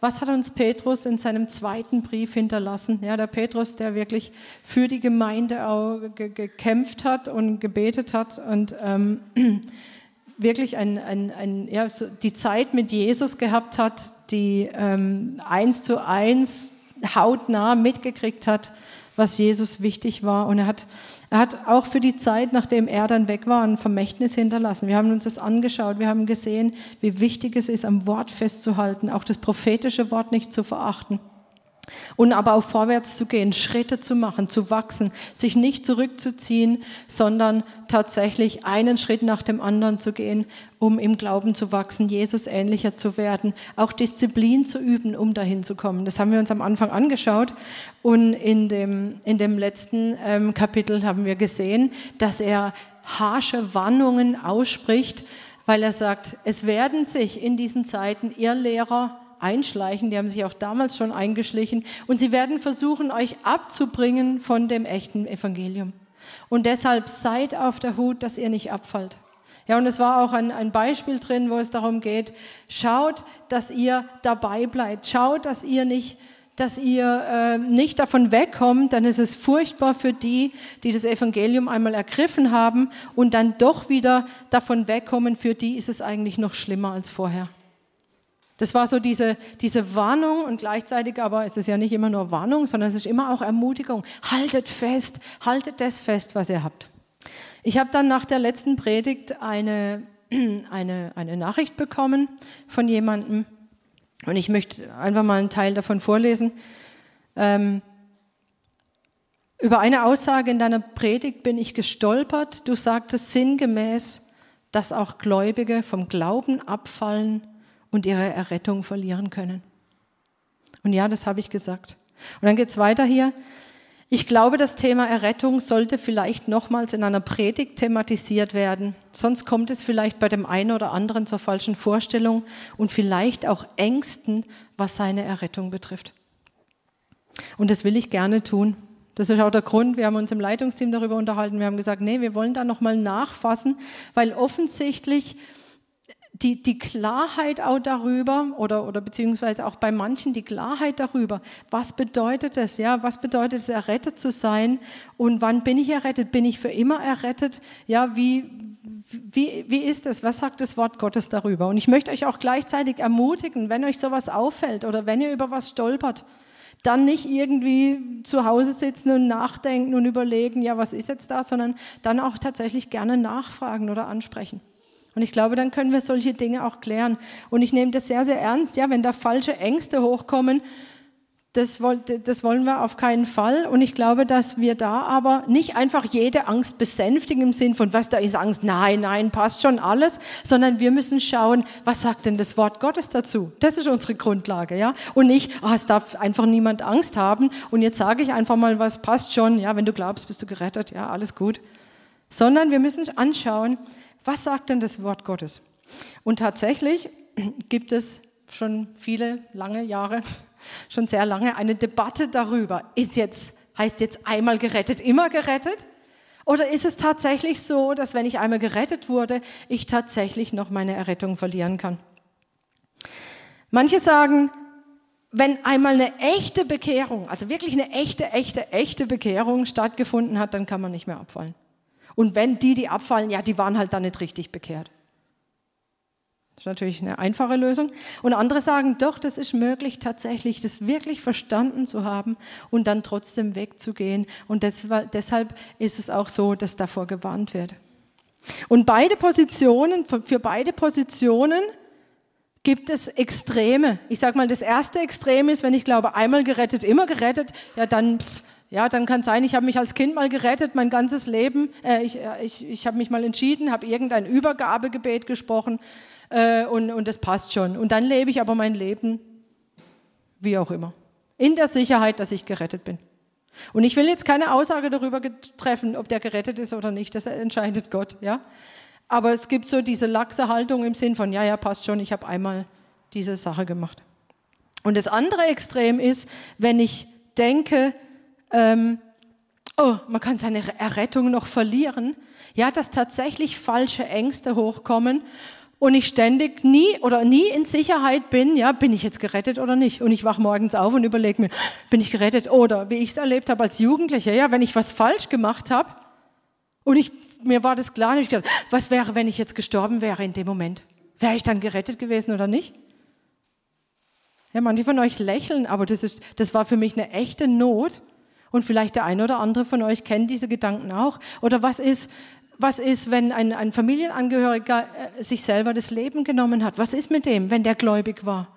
Was hat uns Petrus in seinem zweiten Brief hinterlassen? Ja, der Petrus, der wirklich für die Gemeinde auch gekämpft hat und gebetet hat und ähm, wirklich ein, ein, ein, ja, die Zeit mit Jesus gehabt hat, die ähm, eins zu eins hautnah mitgekriegt hat, was Jesus wichtig war. Und er hat, er hat auch für die Zeit, nachdem er dann weg war, ein Vermächtnis hinterlassen. Wir haben uns das angeschaut, wir haben gesehen, wie wichtig es ist, am Wort festzuhalten, auch das prophetische Wort nicht zu verachten. Und aber auch vorwärts zu gehen, Schritte zu machen, zu wachsen, sich nicht zurückzuziehen, sondern tatsächlich einen Schritt nach dem anderen zu gehen, um im Glauben zu wachsen, Jesus ähnlicher zu werden, auch Disziplin zu üben, um dahin zu kommen. Das haben wir uns am Anfang angeschaut. Und in dem, in dem letzten ähm, Kapitel haben wir gesehen, dass er harsche Warnungen ausspricht, weil er sagt, es werden sich in diesen Zeiten Irrlehrer einschleichen, die haben sich auch damals schon eingeschlichen und sie werden versuchen, euch abzubringen von dem echten Evangelium. Und deshalb seid auf der Hut, dass ihr nicht abfallt. Ja, und es war auch ein, ein Beispiel drin, wo es darum geht, schaut, dass ihr dabei bleibt. Schaut, dass ihr nicht, dass ihr äh, nicht davon wegkommt, dann ist es furchtbar für die, die das Evangelium einmal ergriffen haben und dann doch wieder davon wegkommen. Für die ist es eigentlich noch schlimmer als vorher. Das war so diese, diese Warnung und gleichzeitig aber ist es ja nicht immer nur Warnung, sondern es ist immer auch Ermutigung. Haltet fest, haltet das fest, was ihr habt. Ich habe dann nach der letzten Predigt eine, eine, eine Nachricht bekommen von jemandem und ich möchte einfach mal einen Teil davon vorlesen. Ähm, über eine Aussage in deiner Predigt bin ich gestolpert. Du sagtest sinngemäß, dass auch Gläubige vom Glauben abfallen und ihre Errettung verlieren können. Und ja, das habe ich gesagt. Und dann geht es weiter hier. Ich glaube, das Thema Errettung sollte vielleicht nochmals in einer Predigt thematisiert werden. Sonst kommt es vielleicht bei dem einen oder anderen zur falschen Vorstellung und vielleicht auch Ängsten, was seine Errettung betrifft. Und das will ich gerne tun. Das ist auch der Grund, wir haben uns im Leitungsteam darüber unterhalten. Wir haben gesagt, nee, wir wollen da nochmal nachfassen, weil offensichtlich die, die Klarheit auch darüber oder, oder beziehungsweise auch bei manchen die Klarheit darüber, was bedeutet es, ja, was bedeutet es, errettet zu sein? Und wann bin ich errettet, bin ich für immer errettet, ja, wie, wie, wie ist es, was sagt das Wort Gottes darüber? Und ich möchte euch auch gleichzeitig ermutigen, wenn euch sowas auffällt oder wenn ihr über was stolpert, dann nicht irgendwie zu Hause sitzen und nachdenken und überlegen, ja, was ist jetzt da, sondern dann auch tatsächlich gerne nachfragen oder ansprechen. Und ich glaube, dann können wir solche Dinge auch klären. Und ich nehme das sehr, sehr ernst. Ja, wenn da falsche Ängste hochkommen, das, das wollen wir auf keinen Fall. Und ich glaube, dass wir da aber nicht einfach jede Angst besänftigen im Sinn von, was da ist Angst, nein, nein, passt schon alles, sondern wir müssen schauen, was sagt denn das Wort Gottes dazu? Das ist unsere Grundlage, ja. Und nicht, oh, es darf einfach niemand Angst haben. Und jetzt sage ich einfach mal, was passt schon, ja, wenn du glaubst, bist du gerettet, ja, alles gut. Sondern wir müssen anschauen, was sagt denn das Wort Gottes? Und tatsächlich gibt es schon viele lange Jahre, schon sehr lange eine Debatte darüber. Ist jetzt, heißt jetzt einmal gerettet, immer gerettet? Oder ist es tatsächlich so, dass wenn ich einmal gerettet wurde, ich tatsächlich noch meine Errettung verlieren kann? Manche sagen, wenn einmal eine echte Bekehrung, also wirklich eine echte, echte, echte Bekehrung stattgefunden hat, dann kann man nicht mehr abfallen. Und wenn die, die abfallen, ja, die waren halt dann nicht richtig bekehrt. Das ist natürlich eine einfache Lösung. Und andere sagen, doch, das ist möglich, tatsächlich das wirklich verstanden zu haben und dann trotzdem wegzugehen. Und deshalb ist es auch so, dass davor gewarnt wird. Und beide Positionen, für beide Positionen gibt es Extreme. Ich sage mal, das erste Extrem ist, wenn ich glaube, einmal gerettet, immer gerettet, ja, dann pff, ja, dann kann sein, ich habe mich als Kind mal gerettet, mein ganzes Leben. Äh, ich äh, ich, ich habe mich mal entschieden, habe irgendein Übergabegebet gesprochen äh, und, und das passt schon. Und dann lebe ich aber mein Leben wie auch immer. In der Sicherheit, dass ich gerettet bin. Und ich will jetzt keine Aussage darüber treffen, ob der gerettet ist oder nicht. Das entscheidet Gott, ja. Aber es gibt so diese laxe Haltung im Sinn von, ja, ja, passt schon, ich habe einmal diese Sache gemacht. Und das andere Extrem ist, wenn ich denke, ähm, oh, man kann seine Errettung noch verlieren, ja, dass tatsächlich falsche Ängste hochkommen, und ich ständig nie oder nie in Sicherheit bin, ja, bin ich jetzt gerettet oder nicht? Und ich wach morgens auf und überlege mir, bin ich gerettet? Oder wie ich es erlebt habe als Jugendlicher, ja, wenn ich was falsch gemacht habe und ich, mir war das klar, und ich gedacht, was wäre, wenn ich jetzt gestorben wäre in dem Moment? Wäre ich dann gerettet gewesen oder nicht? Ja, manche von euch lächeln, aber das, ist, das war für mich eine echte Not. Und vielleicht der eine oder andere von euch kennt diese Gedanken auch. Oder was ist, was ist, wenn ein, ein Familienangehöriger äh, sich selber das Leben genommen hat? Was ist mit dem, wenn der gläubig war?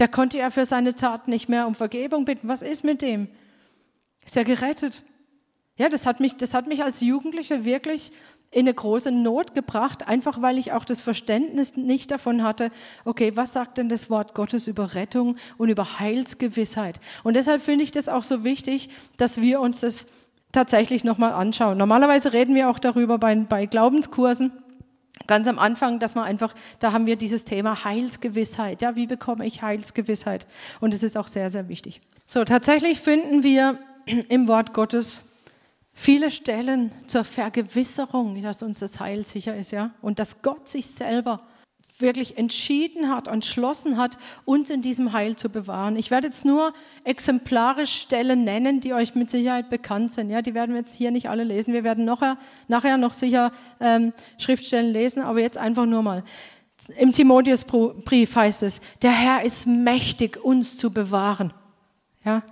Der konnte ja für seine Tat nicht mehr um Vergebung bitten. Was ist mit dem? Ist er gerettet? Ja, das hat mich, das hat mich als Jugendliche wirklich in eine große Not gebracht, einfach weil ich auch das Verständnis nicht davon hatte, okay, was sagt denn das Wort Gottes über Rettung und über Heilsgewissheit? Und deshalb finde ich das auch so wichtig, dass wir uns das tatsächlich nochmal anschauen. Normalerweise reden wir auch darüber bei, bei Glaubenskursen. Ganz am Anfang, dass man einfach, da haben wir dieses Thema Heilsgewissheit. Ja, wie bekomme ich Heilsgewissheit? Und es ist auch sehr, sehr wichtig. So, tatsächlich finden wir im Wort Gottes viele Stellen zur Vergewisserung, dass uns das Heil sicher ist, ja, und dass Gott sich selber wirklich entschieden hat, entschlossen hat, uns in diesem Heil zu bewahren. Ich werde jetzt nur exemplarisch Stellen nennen, die euch mit Sicherheit bekannt sind. Ja, die werden wir jetzt hier nicht alle lesen. Wir werden nachher, nachher noch sicher ähm, Schriftstellen lesen, aber jetzt einfach nur mal. Im Timotheusbrief heißt es, der Herr ist mächtig, uns zu bewahren. Ja,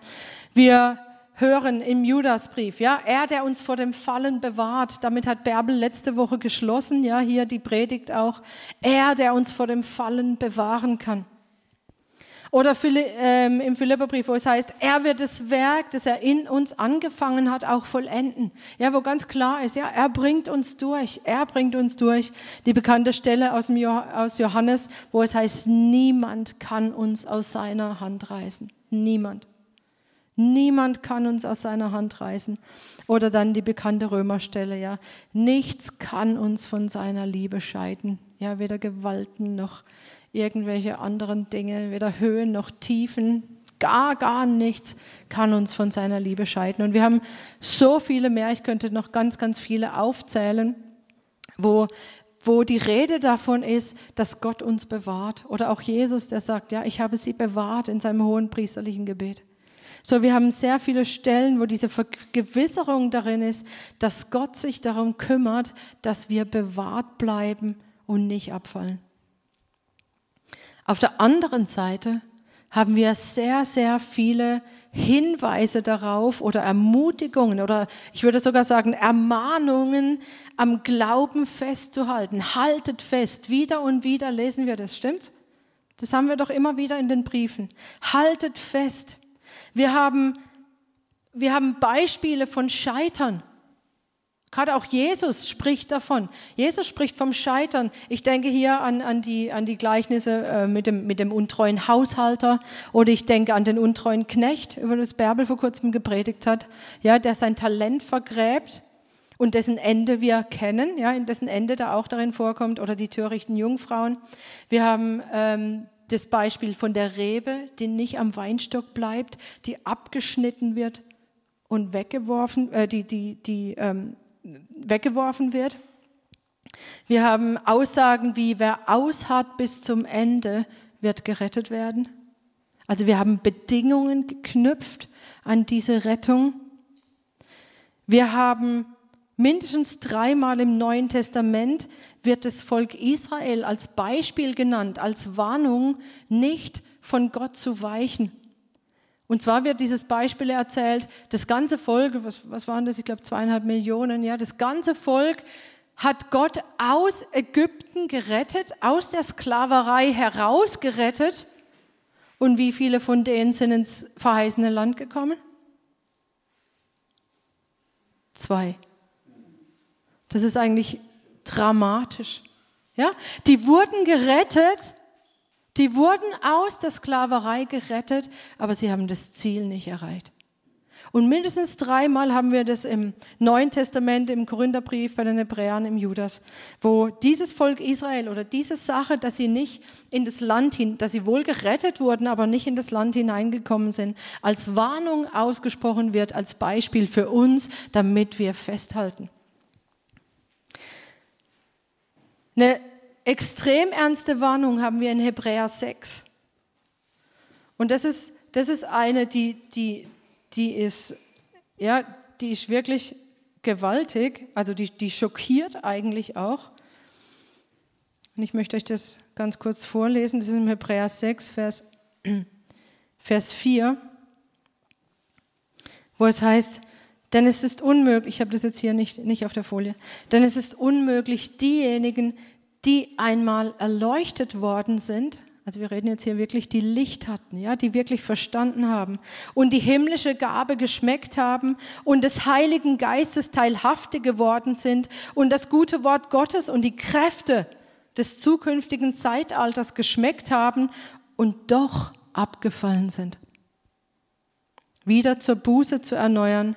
wir hören im Judasbrief, ja, er, der uns vor dem Fallen bewahrt. Damit hat Bärbel letzte Woche geschlossen, ja, hier die Predigt auch. Er, der uns vor dem Fallen bewahren kann. Oder ähm, im Philipperbrief, wo es heißt, er wird das Werk, das er in uns angefangen hat, auch vollenden. Ja, wo ganz klar ist, ja, er bringt uns durch, er bringt uns durch. Die bekannte Stelle aus, Johannes, wo es heißt, niemand kann uns aus seiner Hand reißen. Niemand. Niemand kann uns aus seiner Hand reißen. Oder dann die bekannte Römerstelle, ja. Nichts kann uns von seiner Liebe scheiden. Ja, weder Gewalten noch irgendwelche anderen Dinge, weder Höhen noch Tiefen, gar, gar nichts kann uns von seiner Liebe scheiden. Und wir haben so viele mehr, ich könnte noch ganz, ganz viele aufzählen, wo, wo die Rede davon ist, dass Gott uns bewahrt. Oder auch Jesus, der sagt, ja, ich habe sie bewahrt in seinem hohen priesterlichen Gebet. So, wir haben sehr viele Stellen, wo diese Vergewisserung darin ist, dass Gott sich darum kümmert, dass wir bewahrt bleiben und nicht abfallen. Auf der anderen Seite haben wir sehr, sehr viele Hinweise darauf oder Ermutigungen oder ich würde sogar sagen Ermahnungen, am Glauben festzuhalten. Haltet fest. Wieder und wieder lesen wir das, stimmt? Das haben wir doch immer wieder in den Briefen. Haltet fest. Wir haben, wir haben Beispiele von Scheitern. Gerade auch Jesus spricht davon. Jesus spricht vom Scheitern. Ich denke hier an, an, die, an die Gleichnisse äh, mit, dem, mit dem untreuen Haushalter oder ich denke an den untreuen Knecht, über das Bärbel vor kurzem gepredigt hat, ja, der sein Talent vergräbt und dessen Ende wir kennen, ja, in dessen Ende da auch darin vorkommt oder die törichten Jungfrauen. Wir haben ähm, das Beispiel von der Rebe, die nicht am Weinstock bleibt, die abgeschnitten wird und weggeworfen, äh, die, die, die ähm, weggeworfen wird. Wir haben Aussagen wie, wer ausharrt bis zum Ende, wird gerettet werden. Also wir haben Bedingungen geknüpft an diese Rettung. Wir haben Mindestens dreimal im Neuen Testament wird das Volk Israel als Beispiel genannt, als Warnung, nicht von Gott zu weichen. Und zwar wird dieses Beispiel erzählt, das ganze Volk, was, was waren das, ich glaube zweieinhalb Millionen, ja, das ganze Volk hat Gott aus Ägypten gerettet, aus der Sklaverei herausgerettet. Und wie viele von denen sind ins verheißene Land gekommen? Zwei. Das ist eigentlich dramatisch. Ja? Die wurden gerettet, die wurden aus der Sklaverei gerettet, aber sie haben das Ziel nicht erreicht. Und mindestens dreimal haben wir das im Neuen Testament, im Korintherbrief, bei den Hebräern, im Judas, wo dieses Volk Israel oder diese Sache, dass sie nicht in das Land hin, dass sie wohl gerettet wurden, aber nicht in das Land hineingekommen sind, als Warnung ausgesprochen wird, als Beispiel für uns, damit wir festhalten. Eine extrem ernste Warnung haben wir in Hebräer 6. Und das ist, das ist eine, die, die, die, ist, ja, die ist wirklich gewaltig, also die, die schockiert eigentlich auch. Und ich möchte euch das ganz kurz vorlesen. Das ist im Hebräer 6, Vers, Vers 4, wo es heißt, denn es ist unmöglich, ich habe das jetzt hier nicht, nicht auf der Folie, denn es ist unmöglich, diejenigen, die einmal erleuchtet worden sind, also wir reden jetzt hier wirklich, die Licht hatten, ja, die wirklich verstanden haben und die himmlische Gabe geschmeckt haben und des Heiligen Geistes teilhafte geworden sind und das gute Wort Gottes und die Kräfte des zukünftigen Zeitalters geschmeckt haben und doch abgefallen sind. Wieder zur Buße zu erneuern,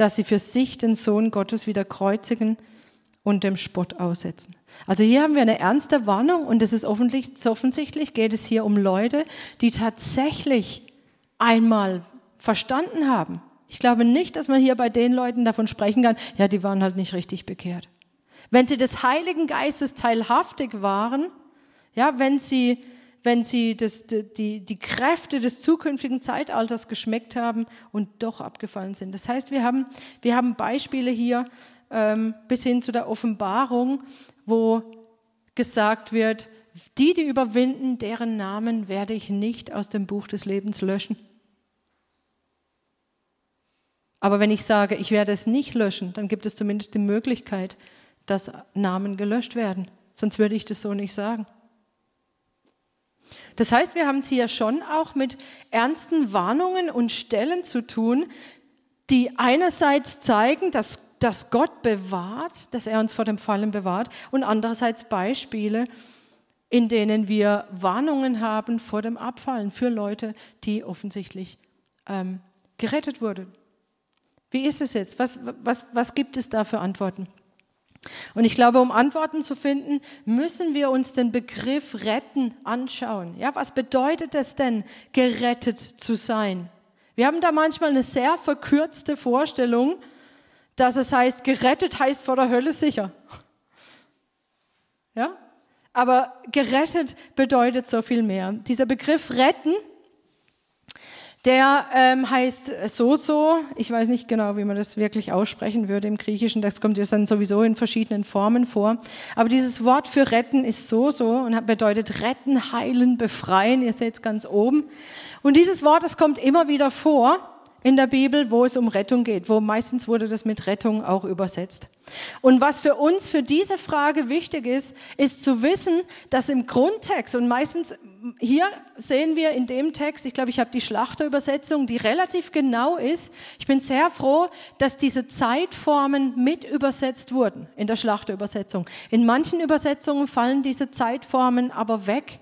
dass sie für sich den Sohn Gottes wieder kreuzigen und dem Spott aussetzen. Also hier haben wir eine ernste Warnung und es ist offensichtlich, geht es hier um Leute, die tatsächlich einmal verstanden haben. Ich glaube nicht, dass man hier bei den Leuten davon sprechen kann, ja, die waren halt nicht richtig bekehrt. Wenn sie des Heiligen Geistes teilhaftig waren, ja, wenn sie, wenn sie das, die, die Kräfte des zukünftigen Zeitalters geschmeckt haben und doch abgefallen sind. Das heißt, wir haben, wir haben Beispiele hier ähm, bis hin zu der Offenbarung, wo gesagt wird, die, die überwinden, deren Namen werde ich nicht aus dem Buch des Lebens löschen. Aber wenn ich sage, ich werde es nicht löschen, dann gibt es zumindest die Möglichkeit, dass Namen gelöscht werden. Sonst würde ich das so nicht sagen. Das heißt, wir haben es hier schon auch mit ernsten Warnungen und Stellen zu tun, die einerseits zeigen, dass, dass Gott bewahrt, dass er uns vor dem Fallen bewahrt, und andererseits Beispiele, in denen wir Warnungen haben vor dem Abfallen für Leute, die offensichtlich ähm, gerettet wurden. Wie ist es jetzt? Was, was, was gibt es da für Antworten? Und ich glaube, um Antworten zu finden, müssen wir uns den Begriff retten anschauen. Ja, was bedeutet es denn, gerettet zu sein? Wir haben da manchmal eine sehr verkürzte Vorstellung, dass es heißt, gerettet heißt vor der Hölle sicher. Ja? Aber gerettet bedeutet so viel mehr. Dieser Begriff retten der ähm, heißt so-so. Ich weiß nicht genau, wie man das wirklich aussprechen würde im Griechischen. Das kommt ja dann sowieso in verschiedenen Formen vor. Aber dieses Wort für retten ist so-so und bedeutet retten, heilen, befreien. Ihr seht es ganz oben. Und dieses Wort, das kommt immer wieder vor in der Bibel, wo es um Rettung geht, wo meistens wurde das mit Rettung auch übersetzt. Und was für uns für diese Frage wichtig ist, ist zu wissen, dass im Grundtext und meistens hier sehen wir in dem Text, ich glaube, ich habe die Schlachterübersetzung, die relativ genau ist. Ich bin sehr froh, dass diese Zeitformen mit übersetzt wurden in der Schlachterübersetzung. In manchen Übersetzungen fallen diese Zeitformen aber weg.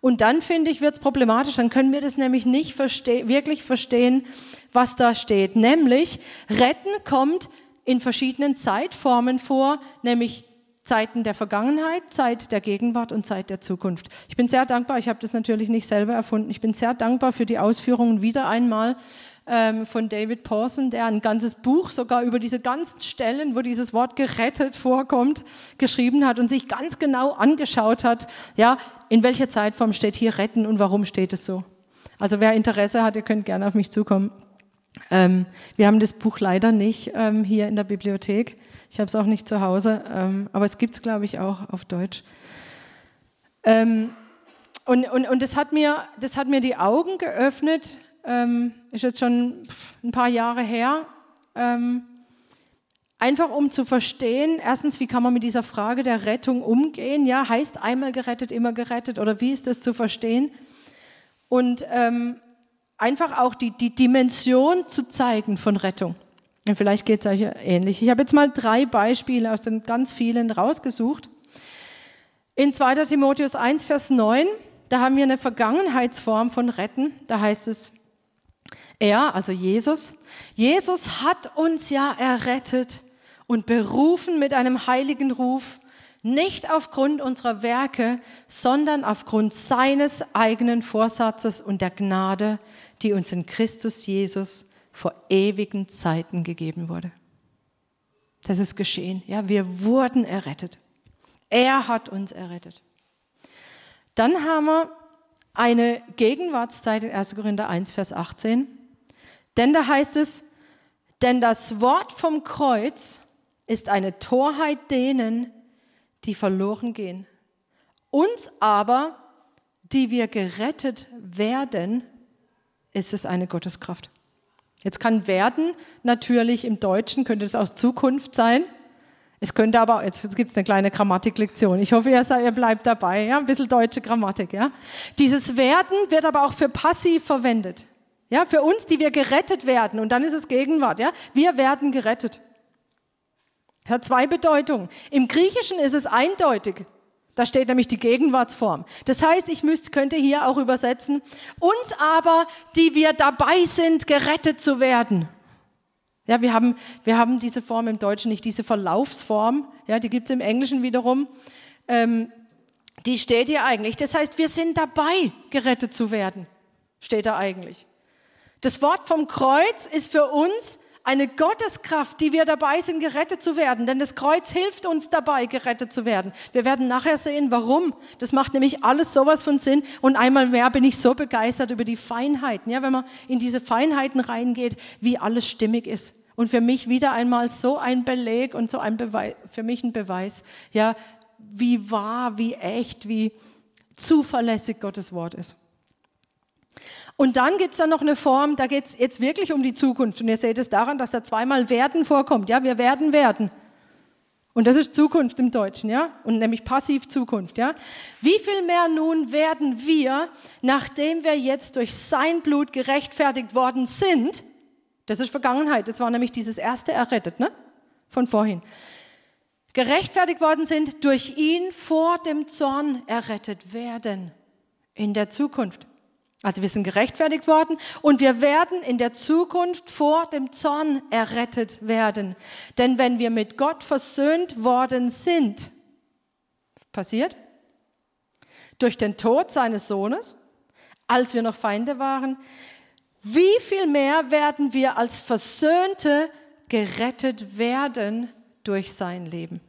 Und dann finde ich, wird es problematisch. Dann können wir das nämlich nicht verste wirklich verstehen, was da steht. Nämlich, retten kommt in verschiedenen Zeitformen vor, nämlich Zeiten der Vergangenheit, Zeit der Gegenwart und Zeit der Zukunft. Ich bin sehr dankbar, ich habe das natürlich nicht selber erfunden, ich bin sehr dankbar für die Ausführungen wieder einmal ähm, von David Pawson, der ein ganzes Buch sogar über diese ganzen Stellen, wo dieses Wort gerettet vorkommt, geschrieben hat und sich ganz genau angeschaut hat, ja, in welcher Zeitform steht hier retten und warum steht es so. Also wer Interesse hat, ihr könnt gerne auf mich zukommen. Ähm, wir haben das Buch leider nicht ähm, hier in der Bibliothek. Ich habe es auch nicht zu Hause, ähm, aber es gibt es, glaube ich, auch auf Deutsch. Ähm, und und, und das, hat mir, das hat mir die Augen geöffnet, ähm, ist jetzt schon ein paar Jahre her, ähm, einfach um zu verstehen, erstens, wie kann man mit dieser Frage der Rettung umgehen? Ja, heißt einmal gerettet, immer gerettet oder wie ist das zu verstehen? Und ähm, einfach auch die, die Dimension zu zeigen von Rettung. Und vielleicht geht es euch ähnlich. Ich habe jetzt mal drei Beispiele aus den ganz vielen rausgesucht. In 2. Timotheus 1, Vers 9, da haben wir eine Vergangenheitsform von retten. Da heißt es, er, also Jesus, Jesus hat uns ja errettet und berufen mit einem heiligen Ruf, nicht aufgrund unserer Werke, sondern aufgrund seines eigenen Vorsatzes und der Gnade, die uns in Christus Jesus vor ewigen Zeiten gegeben wurde. Das ist geschehen. Ja, wir wurden errettet. Er hat uns errettet. Dann haben wir eine Gegenwartszeit in 1. Korinther 1, Vers 18. Denn da heißt es, denn das Wort vom Kreuz ist eine Torheit denen, die verloren gehen. Uns aber, die wir gerettet werden, ist es eine Gotteskraft. Jetzt kann werden natürlich im Deutschen, könnte es auch Zukunft sein. Es könnte aber, jetzt, jetzt gibt es eine kleine Grammatiklektion. Ich hoffe, ihr, seid, ihr bleibt dabei, ja, ein bisschen deutsche Grammatik, ja. Dieses werden wird aber auch für passiv verwendet. Ja, für uns, die wir gerettet werden. Und dann ist es Gegenwart, ja. Wir werden gerettet. Hat zwei Bedeutungen. Im Griechischen ist es eindeutig. Da steht nämlich die Gegenwartsform. Das heißt, ich müsste, könnte hier auch übersetzen, uns aber, die wir dabei sind, gerettet zu werden. Ja, wir haben, wir haben diese Form im Deutschen nicht, diese Verlaufsform, ja, die gibt es im Englischen wiederum. Ähm, die steht hier eigentlich. Das heißt, wir sind dabei, gerettet zu werden, steht da eigentlich. Das Wort vom Kreuz ist für uns eine Gotteskraft, die wir dabei sind, gerettet zu werden. Denn das Kreuz hilft uns dabei, gerettet zu werden. Wir werden nachher sehen, warum. Das macht nämlich alles sowas von Sinn. Und einmal mehr bin ich so begeistert über die Feinheiten. Ja, wenn man in diese Feinheiten reingeht, wie alles stimmig ist. Und für mich wieder einmal so ein Beleg und so ein Beweis, für mich ein Beweis, ja, wie wahr, wie echt, wie zuverlässig Gottes Wort ist. Und dann gibt es da noch eine Form, da geht es jetzt wirklich um die Zukunft. Und ihr seht es daran, dass da zweimal werden vorkommt. Ja, wir werden werden. Und das ist Zukunft im Deutschen, ja? Und nämlich passiv Zukunft, ja? Wie viel mehr nun werden wir, nachdem wir jetzt durch sein Blut gerechtfertigt worden sind? Das ist Vergangenheit. Das war nämlich dieses erste errettet, ne? Von vorhin. Gerechtfertigt worden sind, durch ihn vor dem Zorn errettet werden. In der Zukunft. Also wir sind gerechtfertigt worden und wir werden in der Zukunft vor dem Zorn errettet werden. Denn wenn wir mit Gott versöhnt worden sind, passiert, durch den Tod seines Sohnes, als wir noch Feinde waren, wie viel mehr werden wir als Versöhnte gerettet werden durch sein Leben?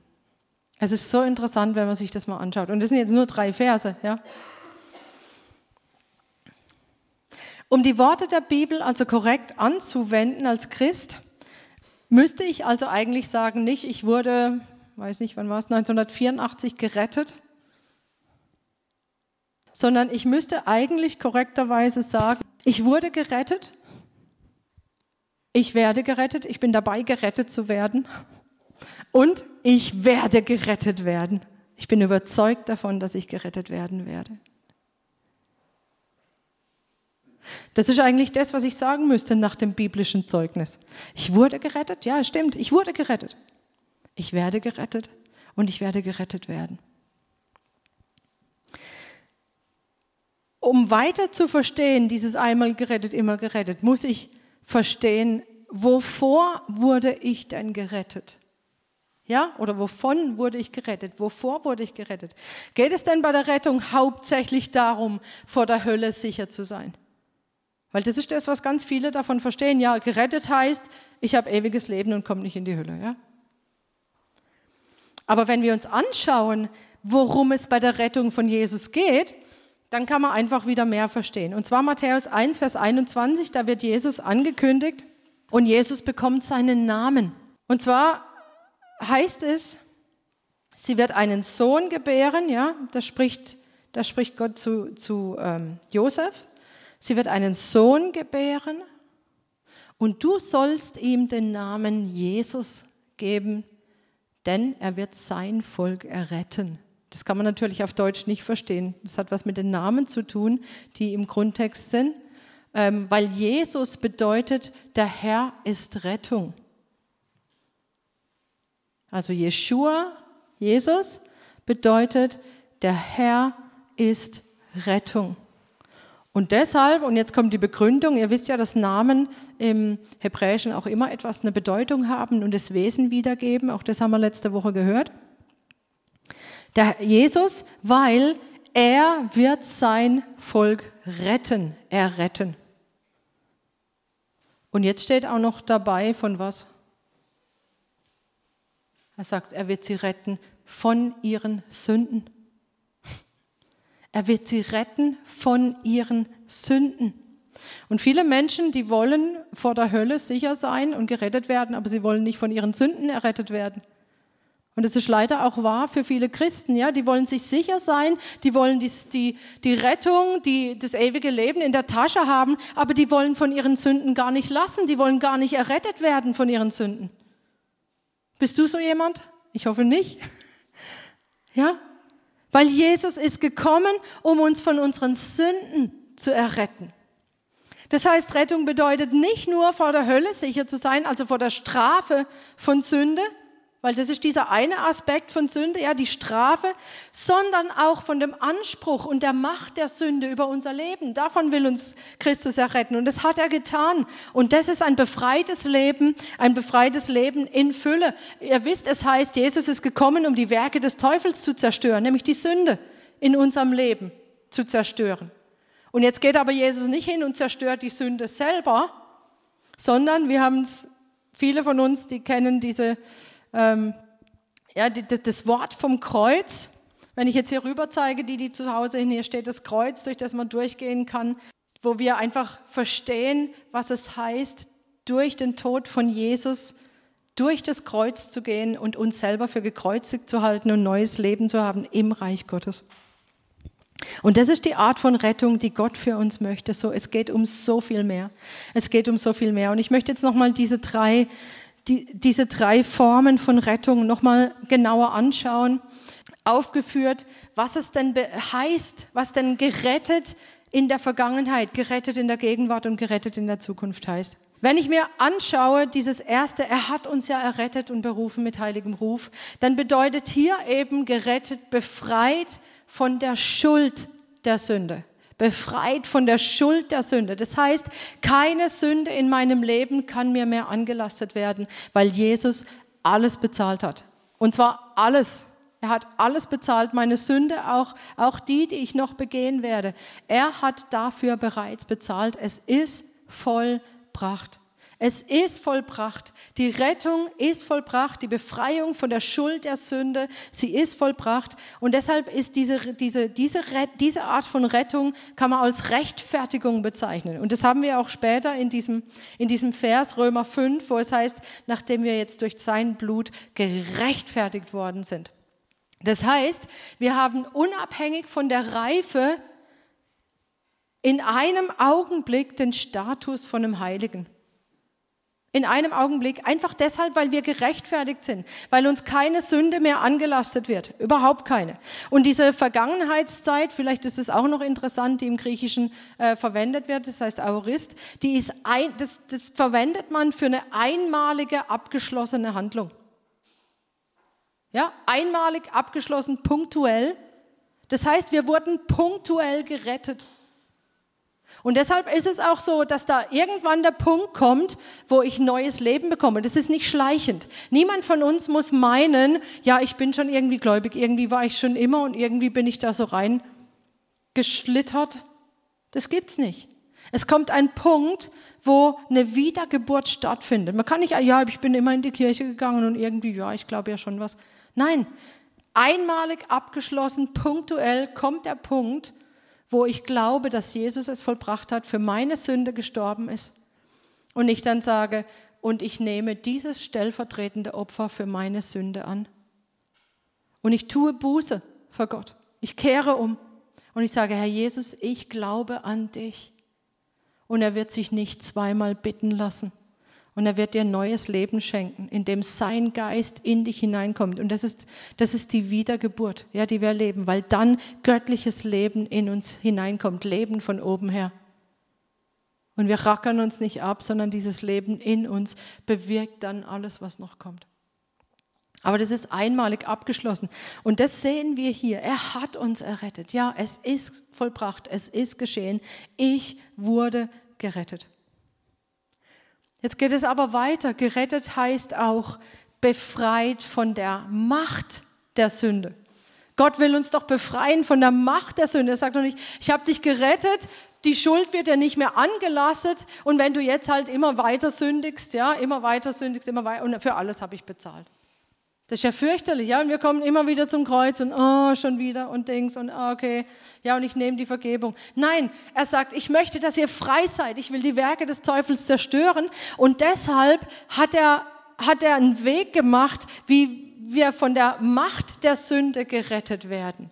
Es ist so interessant, wenn man sich das mal anschaut. Und das sind jetzt nur drei Verse, ja. Um die Worte der Bibel also korrekt anzuwenden als Christ, müsste ich also eigentlich sagen, nicht, ich wurde, weiß nicht, wann war es, 1984 gerettet, sondern ich müsste eigentlich korrekterweise sagen, ich wurde gerettet, ich werde gerettet, ich bin dabei, gerettet zu werden und ich werde gerettet werden. Ich bin überzeugt davon, dass ich gerettet werden werde. Das ist eigentlich das, was ich sagen müsste nach dem biblischen Zeugnis. Ich wurde gerettet, ja, stimmt, ich wurde gerettet. Ich werde gerettet und ich werde gerettet werden. Um weiter zu verstehen, dieses einmal gerettet, immer gerettet, muss ich verstehen, wovor wurde ich denn gerettet? Ja, oder wovon wurde ich gerettet? Wovor wurde ich gerettet? Geht es denn bei der Rettung hauptsächlich darum, vor der Hölle sicher zu sein? Weil das ist das, was ganz viele davon verstehen. Ja, gerettet heißt, ich habe ewiges Leben und komme nicht in die Hölle. Ja? Aber wenn wir uns anschauen, worum es bei der Rettung von Jesus geht, dann kann man einfach wieder mehr verstehen. Und zwar Matthäus 1, Vers 21, da wird Jesus angekündigt und Jesus bekommt seinen Namen. Und zwar heißt es, sie wird einen Sohn gebären, ja, da spricht, da spricht Gott zu, zu ähm, Josef. Sie wird einen Sohn gebären und du sollst ihm den Namen Jesus geben, denn er wird sein Volk erretten. Das kann man natürlich auf Deutsch nicht verstehen. Das hat was mit den Namen zu tun, die im Grundtext sind, ähm, weil Jesus bedeutet, der Herr ist Rettung. Also Jeshua, Jesus, bedeutet, der Herr ist Rettung. Und deshalb, und jetzt kommt die Begründung, ihr wisst ja, dass Namen im Hebräischen auch immer etwas eine Bedeutung haben und das Wesen wiedergeben, auch das haben wir letzte Woche gehört. Der Jesus, weil er wird sein Volk retten, erretten. Und jetzt steht auch noch dabei von was? Er sagt, er wird sie retten von ihren Sünden. Er wird sie retten von ihren Sünden. Und viele Menschen, die wollen vor der Hölle sicher sein und gerettet werden, aber sie wollen nicht von ihren Sünden errettet werden. Und das ist leider auch wahr für viele Christen, ja. Die wollen sich sicher sein, die wollen die, die, die Rettung, die, das ewige Leben in der Tasche haben, aber die wollen von ihren Sünden gar nicht lassen, die wollen gar nicht errettet werden von ihren Sünden. Bist du so jemand? Ich hoffe nicht. Ja? Weil Jesus ist gekommen, um uns von unseren Sünden zu erretten. Das heißt, Rettung bedeutet nicht nur vor der Hölle sicher zu sein, also vor der Strafe von Sünde, weil das ist dieser eine Aspekt von Sünde, ja, die Strafe, sondern auch von dem Anspruch und der Macht der Sünde über unser Leben. Davon will uns Christus erretten und das hat er getan. Und das ist ein befreites Leben, ein befreites Leben in Fülle. Ihr wisst, es heißt, Jesus ist gekommen, um die Werke des Teufels zu zerstören, nämlich die Sünde in unserem Leben zu zerstören. Und jetzt geht aber Jesus nicht hin und zerstört die Sünde selber, sondern wir haben es, viele von uns, die kennen diese ähm, ja, das Wort vom Kreuz. Wenn ich jetzt hier rüber zeige, die, die zu Hause hin, hier steht das Kreuz, durch das man durchgehen kann, wo wir einfach verstehen, was es heißt, durch den Tod von Jesus durch das Kreuz zu gehen und uns selber für gekreuzigt zu halten und neues Leben zu haben im Reich Gottes. Und das ist die Art von Rettung, die Gott für uns möchte. So, es geht um so viel mehr. Es geht um so viel mehr. Und ich möchte jetzt nochmal diese drei die, diese drei Formen von Rettung nochmal genauer anschauen. Aufgeführt, was es denn heißt, was denn gerettet in der Vergangenheit, gerettet in der Gegenwart und gerettet in der Zukunft heißt. Wenn ich mir anschaue, dieses erste, er hat uns ja errettet und berufen mit heiligem Ruf, dann bedeutet hier eben gerettet, befreit von der Schuld der Sünde befreit von der Schuld der Sünde. Das heißt, keine Sünde in meinem Leben kann mir mehr angelastet werden, weil Jesus alles bezahlt hat. Und zwar alles. Er hat alles bezahlt, meine Sünde, auch, auch die, die ich noch begehen werde. Er hat dafür bereits bezahlt. Es ist vollbracht. Es ist vollbracht. Die Rettung ist vollbracht. Die Befreiung von der Schuld der Sünde, sie ist vollbracht. Und deshalb ist diese, diese, diese, diese Art von Rettung, kann man als Rechtfertigung bezeichnen. Und das haben wir auch später in diesem, in diesem Vers Römer 5, wo es heißt, nachdem wir jetzt durch sein Blut gerechtfertigt worden sind. Das heißt, wir haben unabhängig von der Reife in einem Augenblick den Status von einem Heiligen. In einem Augenblick, einfach deshalb, weil wir gerechtfertigt sind, weil uns keine Sünde mehr angelastet wird, überhaupt keine. Und diese Vergangenheitszeit, vielleicht ist es auch noch interessant, die im Griechischen äh, verwendet wird, das heißt Aorist, die ist ein, das, das verwendet man für eine einmalige abgeschlossene Handlung. Ja, einmalig abgeschlossen, punktuell. Das heißt, wir wurden punktuell gerettet. Und deshalb ist es auch so, dass da irgendwann der Punkt kommt, wo ich neues Leben bekomme. Das ist nicht schleichend. Niemand von uns muss meinen, ja, ich bin schon irgendwie gläubig, irgendwie war ich schon immer und irgendwie bin ich da so rein geschlittert. Das gibt's nicht. Es kommt ein Punkt, wo eine Wiedergeburt stattfindet. Man kann nicht, ja, ich bin immer in die Kirche gegangen und irgendwie, ja, ich glaube ja schon was. Nein, einmalig abgeschlossen, punktuell kommt der Punkt, wo ich glaube, dass Jesus es vollbracht hat, für meine Sünde gestorben ist. Und ich dann sage, und ich nehme dieses stellvertretende Opfer für meine Sünde an. Und ich tue Buße vor Gott. Ich kehre um. Und ich sage, Herr Jesus, ich glaube an dich. Und er wird sich nicht zweimal bitten lassen. Und er wird dir ein neues Leben schenken, in dem sein Geist in dich hineinkommt. Und das ist, das ist die Wiedergeburt, ja, die wir erleben, weil dann göttliches Leben in uns hineinkommt, Leben von oben her. Und wir rackern uns nicht ab, sondern dieses Leben in uns bewirkt dann alles, was noch kommt. Aber das ist einmalig abgeschlossen. Und das sehen wir hier. Er hat uns errettet. Ja, es ist vollbracht. Es ist geschehen. Ich wurde gerettet. Jetzt geht es aber weiter. Gerettet heißt auch befreit von der Macht der Sünde. Gott will uns doch befreien von der Macht der Sünde. Er sagt doch nicht, ich habe dich gerettet, die Schuld wird dir nicht mehr angelastet und wenn du jetzt halt immer weiter sündigst, ja, immer weiter sündigst, immer weiter und für alles habe ich bezahlt. Das ist ja fürchterlich, ja. Und wir kommen immer wieder zum Kreuz und oh, schon wieder und Dings und oh, okay, ja, und ich nehme die Vergebung. Nein, er sagt, ich möchte, dass ihr frei seid. Ich will die Werke des Teufels zerstören. Und deshalb hat er, hat er einen Weg gemacht, wie wir von der Macht der Sünde gerettet werden.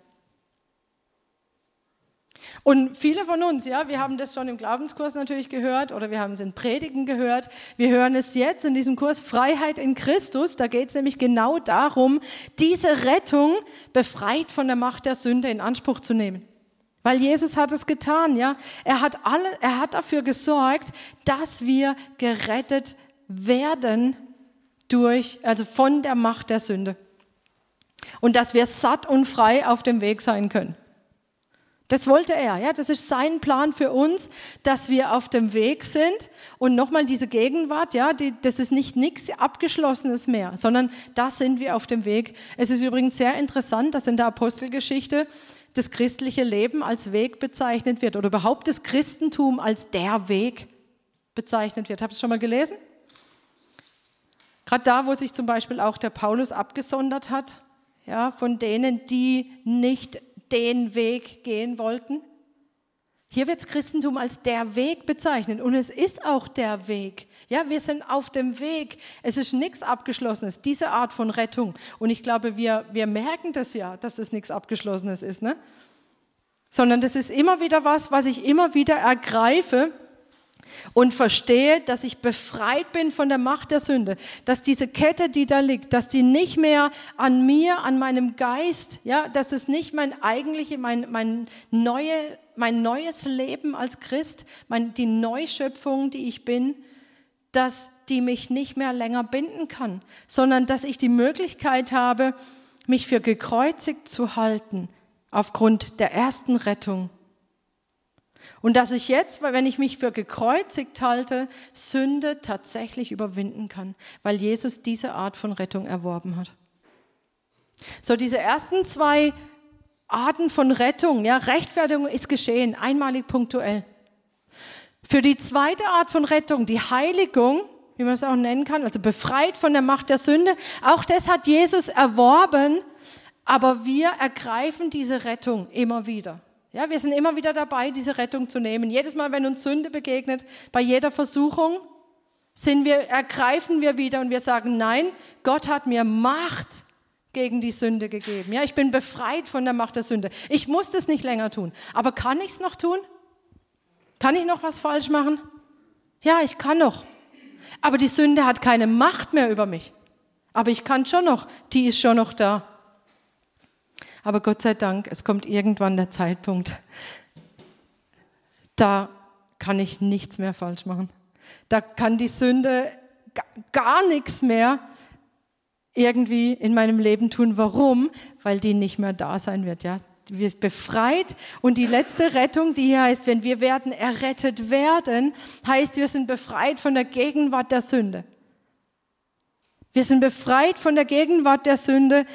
Und viele von uns, ja, wir haben das schon im Glaubenskurs natürlich gehört oder wir haben es in Predigen gehört. Wir hören es jetzt in diesem Kurs Freiheit in Christus. Da geht es nämlich genau darum, diese Rettung befreit von der Macht der Sünde in Anspruch zu nehmen. Weil Jesus hat es getan, ja. Er hat alle, er hat dafür gesorgt, dass wir gerettet werden durch, also von der Macht der Sünde. Und dass wir satt und frei auf dem Weg sein können. Das wollte er, ja. Das ist sein Plan für uns, dass wir auf dem Weg sind. Und nochmal diese Gegenwart, ja, die, das ist nicht nichts Abgeschlossenes mehr, sondern da sind wir auf dem Weg. Es ist übrigens sehr interessant, dass in der Apostelgeschichte das christliche Leben als Weg bezeichnet wird oder überhaupt das Christentum als der Weg bezeichnet wird. Habt ihr es schon mal gelesen? Gerade da, wo sich zum Beispiel auch der Paulus abgesondert hat, ja, von denen, die nicht den Weg gehen wollten. Hier wird das Christentum als der Weg bezeichnet und es ist auch der Weg. Ja, wir sind auf dem Weg. Es ist nichts Abgeschlossenes, diese Art von Rettung. Und ich glaube, wir, wir merken das ja, dass das nichts Abgeschlossenes ist, ne? Sondern das ist immer wieder was, was ich immer wieder ergreife und verstehe, dass ich befreit bin von der Macht der Sünde, dass diese Kette, die da liegt, dass die nicht mehr an mir, an meinem Geist, ja, dass es nicht mein eigentliche, mein, mein, neue, mein neues Leben als Christ, mein, die Neuschöpfung, die ich bin, dass die mich nicht mehr länger binden kann, sondern dass ich die Möglichkeit habe, mich für gekreuzigt zu halten aufgrund der ersten Rettung und dass ich jetzt, wenn ich mich für gekreuzigt halte, Sünde tatsächlich überwinden kann, weil Jesus diese Art von Rettung erworben hat. So, diese ersten zwei Arten von Rettung, ja, Rechtfertigung ist geschehen, einmalig punktuell. Für die zweite Art von Rettung, die Heiligung, wie man es auch nennen kann, also befreit von der Macht der Sünde, auch das hat Jesus erworben, aber wir ergreifen diese Rettung immer wieder. Ja, wir sind immer wieder dabei, diese Rettung zu nehmen. Jedes Mal, wenn uns Sünde begegnet, bei jeder Versuchung, sind wir, ergreifen wir wieder und wir sagen, nein, Gott hat mir Macht gegen die Sünde gegeben. Ja, ich bin befreit von der Macht der Sünde. Ich muss das nicht länger tun. Aber kann ich es noch tun? Kann ich noch was falsch machen? Ja, ich kann noch. Aber die Sünde hat keine Macht mehr über mich. Aber ich kann schon noch, die ist schon noch da. Aber Gott sei Dank, es kommt irgendwann der Zeitpunkt, da kann ich nichts mehr falsch machen. Da kann die Sünde gar nichts mehr irgendwie in meinem Leben tun. Warum? Weil die nicht mehr da sein wird. Ja? Wir sind befreit und die letzte Rettung, die hier heißt, wenn wir werden errettet werden, heißt, wir sind befreit von der Gegenwart der Sünde. Wir sind befreit von der Gegenwart der Sünde.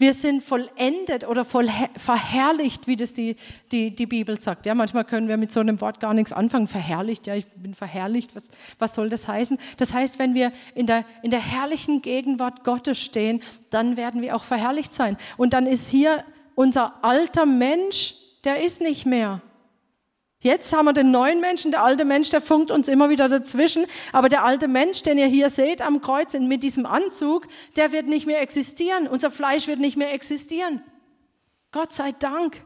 Wir sind vollendet oder voll verherrlicht, wie das die, die, die Bibel sagt. Ja, manchmal können wir mit so einem Wort gar nichts anfangen. Verherrlicht, ja, ich bin verherrlicht. Was, was soll das heißen? Das heißt, wenn wir in der, in der herrlichen Gegenwart Gottes stehen, dann werden wir auch verherrlicht sein. Und dann ist hier unser alter Mensch, der ist nicht mehr. Jetzt haben wir den neuen Menschen, der alte Mensch, der funkt uns immer wieder dazwischen. Aber der alte Mensch, den ihr hier seht am Kreuz mit diesem Anzug, der wird nicht mehr existieren. Unser Fleisch wird nicht mehr existieren. Gott sei Dank.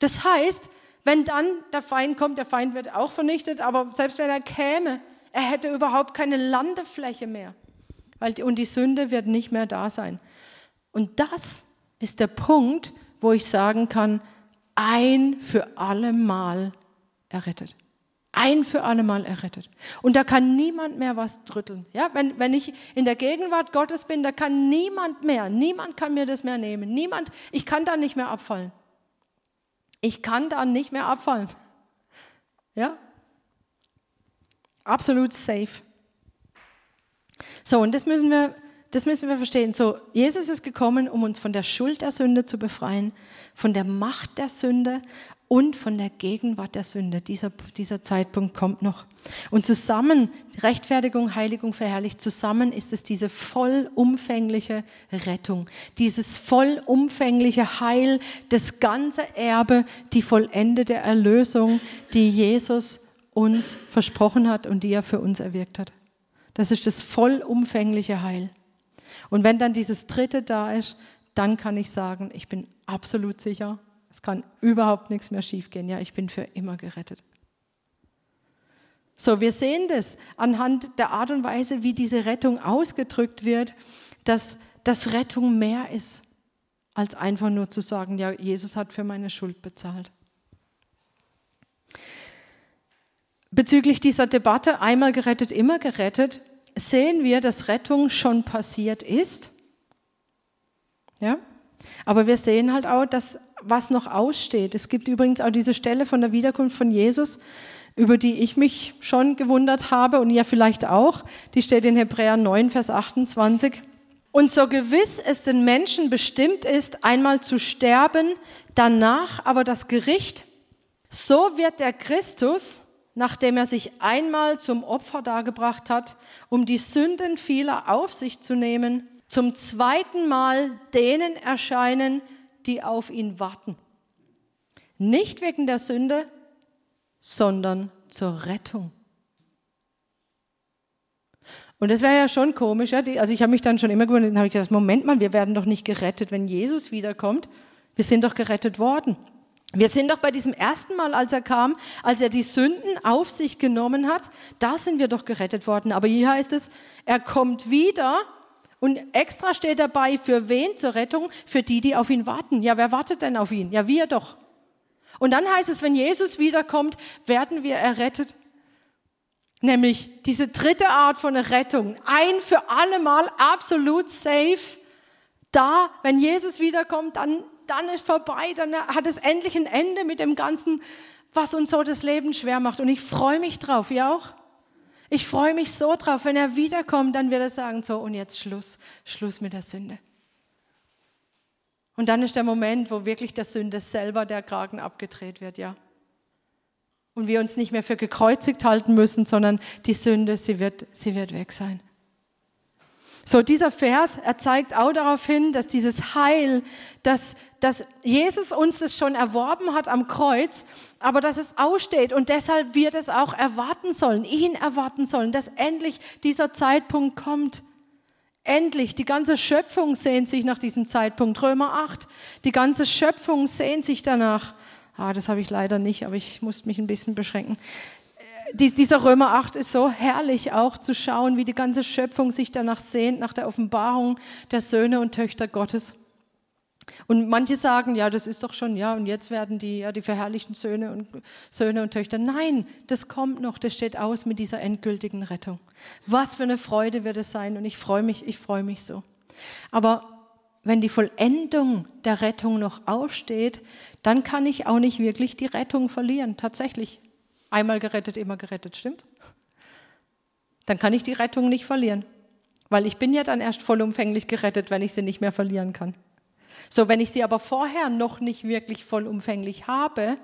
Das heißt, wenn dann der Feind kommt, der Feind wird auch vernichtet, aber selbst wenn er käme, er hätte überhaupt keine Landefläche mehr. Weil, und die Sünde wird nicht mehr da sein. Und das ist der Punkt, wo ich sagen kann, ein für alle Mal errettet. Ein für alle Mal errettet. Und da kann niemand mehr was drütteln. Ja, wenn, wenn ich in der Gegenwart Gottes bin, da kann niemand mehr, niemand kann mir das mehr nehmen. Niemand, ich kann da nicht mehr abfallen. Ich kann da nicht mehr abfallen. Ja? Absolut safe. So, und das müssen wir das müssen wir verstehen. So, Jesus ist gekommen, um uns von der Schuld der Sünde zu befreien, von der Macht der Sünde und von der Gegenwart der Sünde. Dieser, dieser Zeitpunkt kommt noch. Und zusammen, Rechtfertigung, Heiligung, verherrlicht, zusammen ist es diese vollumfängliche Rettung, dieses vollumfängliche Heil, das ganze Erbe, die vollendete Erlösung, die Jesus uns versprochen hat und die er für uns erwirkt hat. Das ist das vollumfängliche Heil. Und wenn dann dieses dritte da ist, dann kann ich sagen, ich bin absolut sicher, es kann überhaupt nichts mehr schiefgehen. Ja, ich bin für immer gerettet. So, wir sehen das anhand der Art und Weise, wie diese Rettung ausgedrückt wird, dass, dass Rettung mehr ist, als einfach nur zu sagen, ja, Jesus hat für meine Schuld bezahlt. Bezüglich dieser Debatte, einmal gerettet, immer gerettet, sehen wir, dass Rettung schon passiert ist. Ja? Aber wir sehen halt auch, dass was noch aussteht. Es gibt übrigens auch diese Stelle von der Wiederkunft von Jesus, über die ich mich schon gewundert habe und ihr vielleicht auch. Die steht in Hebräer 9, Vers 28. Und so gewiss es den Menschen bestimmt ist, einmal zu sterben, danach aber das Gericht, so wird der Christus, nachdem er sich einmal zum Opfer dargebracht hat, um die Sünden vieler auf sich zu nehmen, zum zweiten Mal denen erscheinen, die auf ihn warten. Nicht wegen der Sünde, sondern zur Rettung. Und das wäre ja schon komisch. Ja? Also ich habe mich dann schon immer gewundert, habe ich gedacht, Moment mal, wir werden doch nicht gerettet, wenn Jesus wiederkommt. Wir sind doch gerettet worden. Wir sind doch bei diesem ersten Mal, als er kam, als er die Sünden auf sich genommen hat, da sind wir doch gerettet worden. Aber hier heißt es, er kommt wieder und extra steht dabei, für wen zur Rettung? Für die, die auf ihn warten. Ja, wer wartet denn auf ihn? Ja, wir doch. Und dann heißt es, wenn Jesus wiederkommt, werden wir errettet. Nämlich diese dritte Art von Rettung. Ein für alle Mal absolut safe. Da, wenn Jesus wiederkommt, dann, dann ist vorbei, dann hat es endlich ein Ende mit dem Ganzen, was uns so das Leben schwer macht. Und ich freue mich drauf, ihr auch? Ich freue mich so drauf, wenn er wiederkommt, dann wird er sagen, so und jetzt Schluss, Schluss mit der Sünde. Und dann ist der Moment, wo wirklich der Sünde selber der Kragen abgedreht wird, ja. Und wir uns nicht mehr für gekreuzigt halten müssen, sondern die Sünde, sie wird, sie wird weg sein. So, dieser Vers, er zeigt auch darauf hin, dass dieses Heil, dass, dass Jesus uns das schon erworben hat am Kreuz, aber dass es aussteht und deshalb wir das auch erwarten sollen, ihn erwarten sollen, dass endlich dieser Zeitpunkt kommt. Endlich, die ganze Schöpfung sehnt sich nach diesem Zeitpunkt. Römer 8, die ganze Schöpfung sehnt sich danach. Ah, das habe ich leider nicht, aber ich muss mich ein bisschen beschränken dieser Römer 8 ist so herrlich auch zu schauen, wie die ganze Schöpfung sich danach sehnt, nach der Offenbarung der Söhne und Töchter Gottes. Und manche sagen, ja, das ist doch schon, ja, und jetzt werden die, ja, die verherrlichten Söhne und, Söhne und Töchter. Nein, das kommt noch, das steht aus mit dieser endgültigen Rettung. Was für eine Freude wird es sein und ich freue mich, ich freue mich so. Aber wenn die Vollendung der Rettung noch aussteht, dann kann ich auch nicht wirklich die Rettung verlieren, tatsächlich. Einmal gerettet, immer gerettet, stimmt? Dann kann ich die Rettung nicht verlieren, weil ich bin ja dann erst vollumfänglich gerettet, wenn ich sie nicht mehr verlieren kann. So, wenn ich sie aber vorher noch nicht wirklich vollumfänglich habe,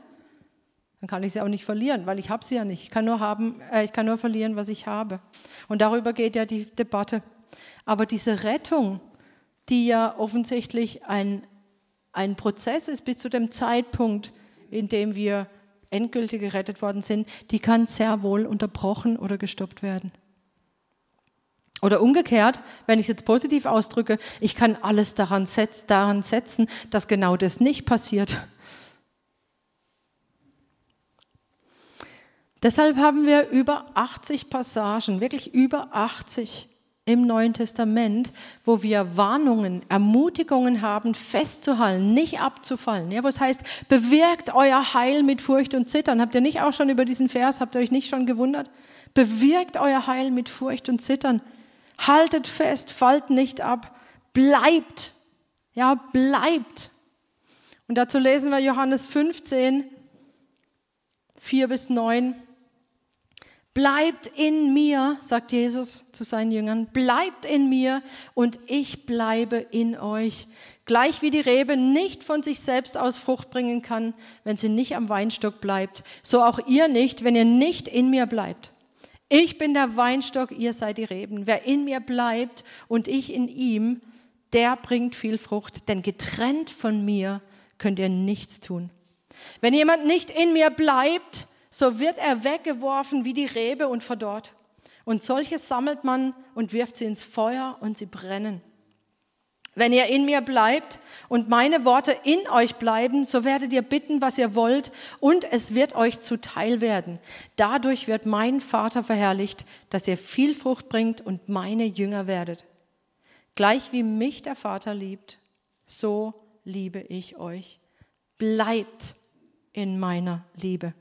dann kann ich sie auch nicht verlieren, weil ich habe sie ja nicht. Ich kann nur haben, äh, ich kann nur verlieren, was ich habe. Und darüber geht ja die Debatte. Aber diese Rettung, die ja offensichtlich ein, ein Prozess ist bis zu dem Zeitpunkt, in dem wir endgültig gerettet worden sind, die kann sehr wohl unterbrochen oder gestoppt werden. Oder umgekehrt, wenn ich es jetzt positiv ausdrücke, ich kann alles daran, setz, daran setzen, dass genau das nicht passiert. Deshalb haben wir über 80 Passagen, wirklich über 80 im Neuen Testament, wo wir Warnungen, Ermutigungen haben, festzuhalten, nicht abzufallen. Ja, was heißt, bewirkt euer Heil mit Furcht und Zittern. Habt ihr nicht auch schon über diesen Vers, habt ihr euch nicht schon gewundert? Bewirkt euer Heil mit Furcht und Zittern. Haltet fest, fallt nicht ab, bleibt. Ja, bleibt. Und dazu lesen wir Johannes 15, 4 bis 9. Bleibt in mir, sagt Jesus zu seinen Jüngern, bleibt in mir und ich bleibe in euch. Gleich wie die Rebe nicht von sich selbst aus Frucht bringen kann, wenn sie nicht am Weinstock bleibt, so auch ihr nicht, wenn ihr nicht in mir bleibt. Ich bin der Weinstock, ihr seid die Reben. Wer in mir bleibt und ich in ihm, der bringt viel Frucht, denn getrennt von mir könnt ihr nichts tun. Wenn jemand nicht in mir bleibt, so wird er weggeworfen wie die Rebe und verdorrt. Und solche sammelt man und wirft sie ins Feuer und sie brennen. Wenn ihr in mir bleibt und meine Worte in euch bleiben, so werdet ihr bitten, was ihr wollt, und es wird euch zuteil werden. Dadurch wird mein Vater verherrlicht, dass ihr viel Frucht bringt und meine Jünger werdet. Gleich wie mich der Vater liebt, so liebe ich euch. Bleibt in meiner Liebe.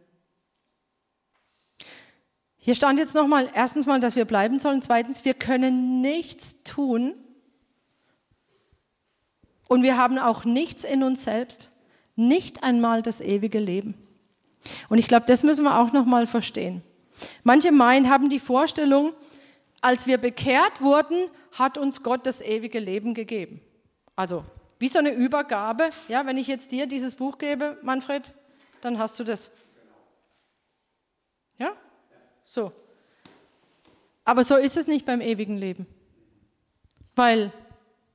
Hier stand jetzt nochmal, erstens mal, dass wir bleiben sollen, zweitens, wir können nichts tun, und wir haben auch nichts in uns selbst, nicht einmal das ewige Leben. Und ich glaube, das müssen wir auch noch mal verstehen. Manche meinen, haben die Vorstellung, als wir bekehrt wurden, hat uns Gott das ewige Leben gegeben. Also wie so eine Übergabe. Ja, wenn ich jetzt dir dieses Buch gebe, Manfred, dann hast du das. Ja? So. Aber so ist es nicht beim ewigen Leben. Weil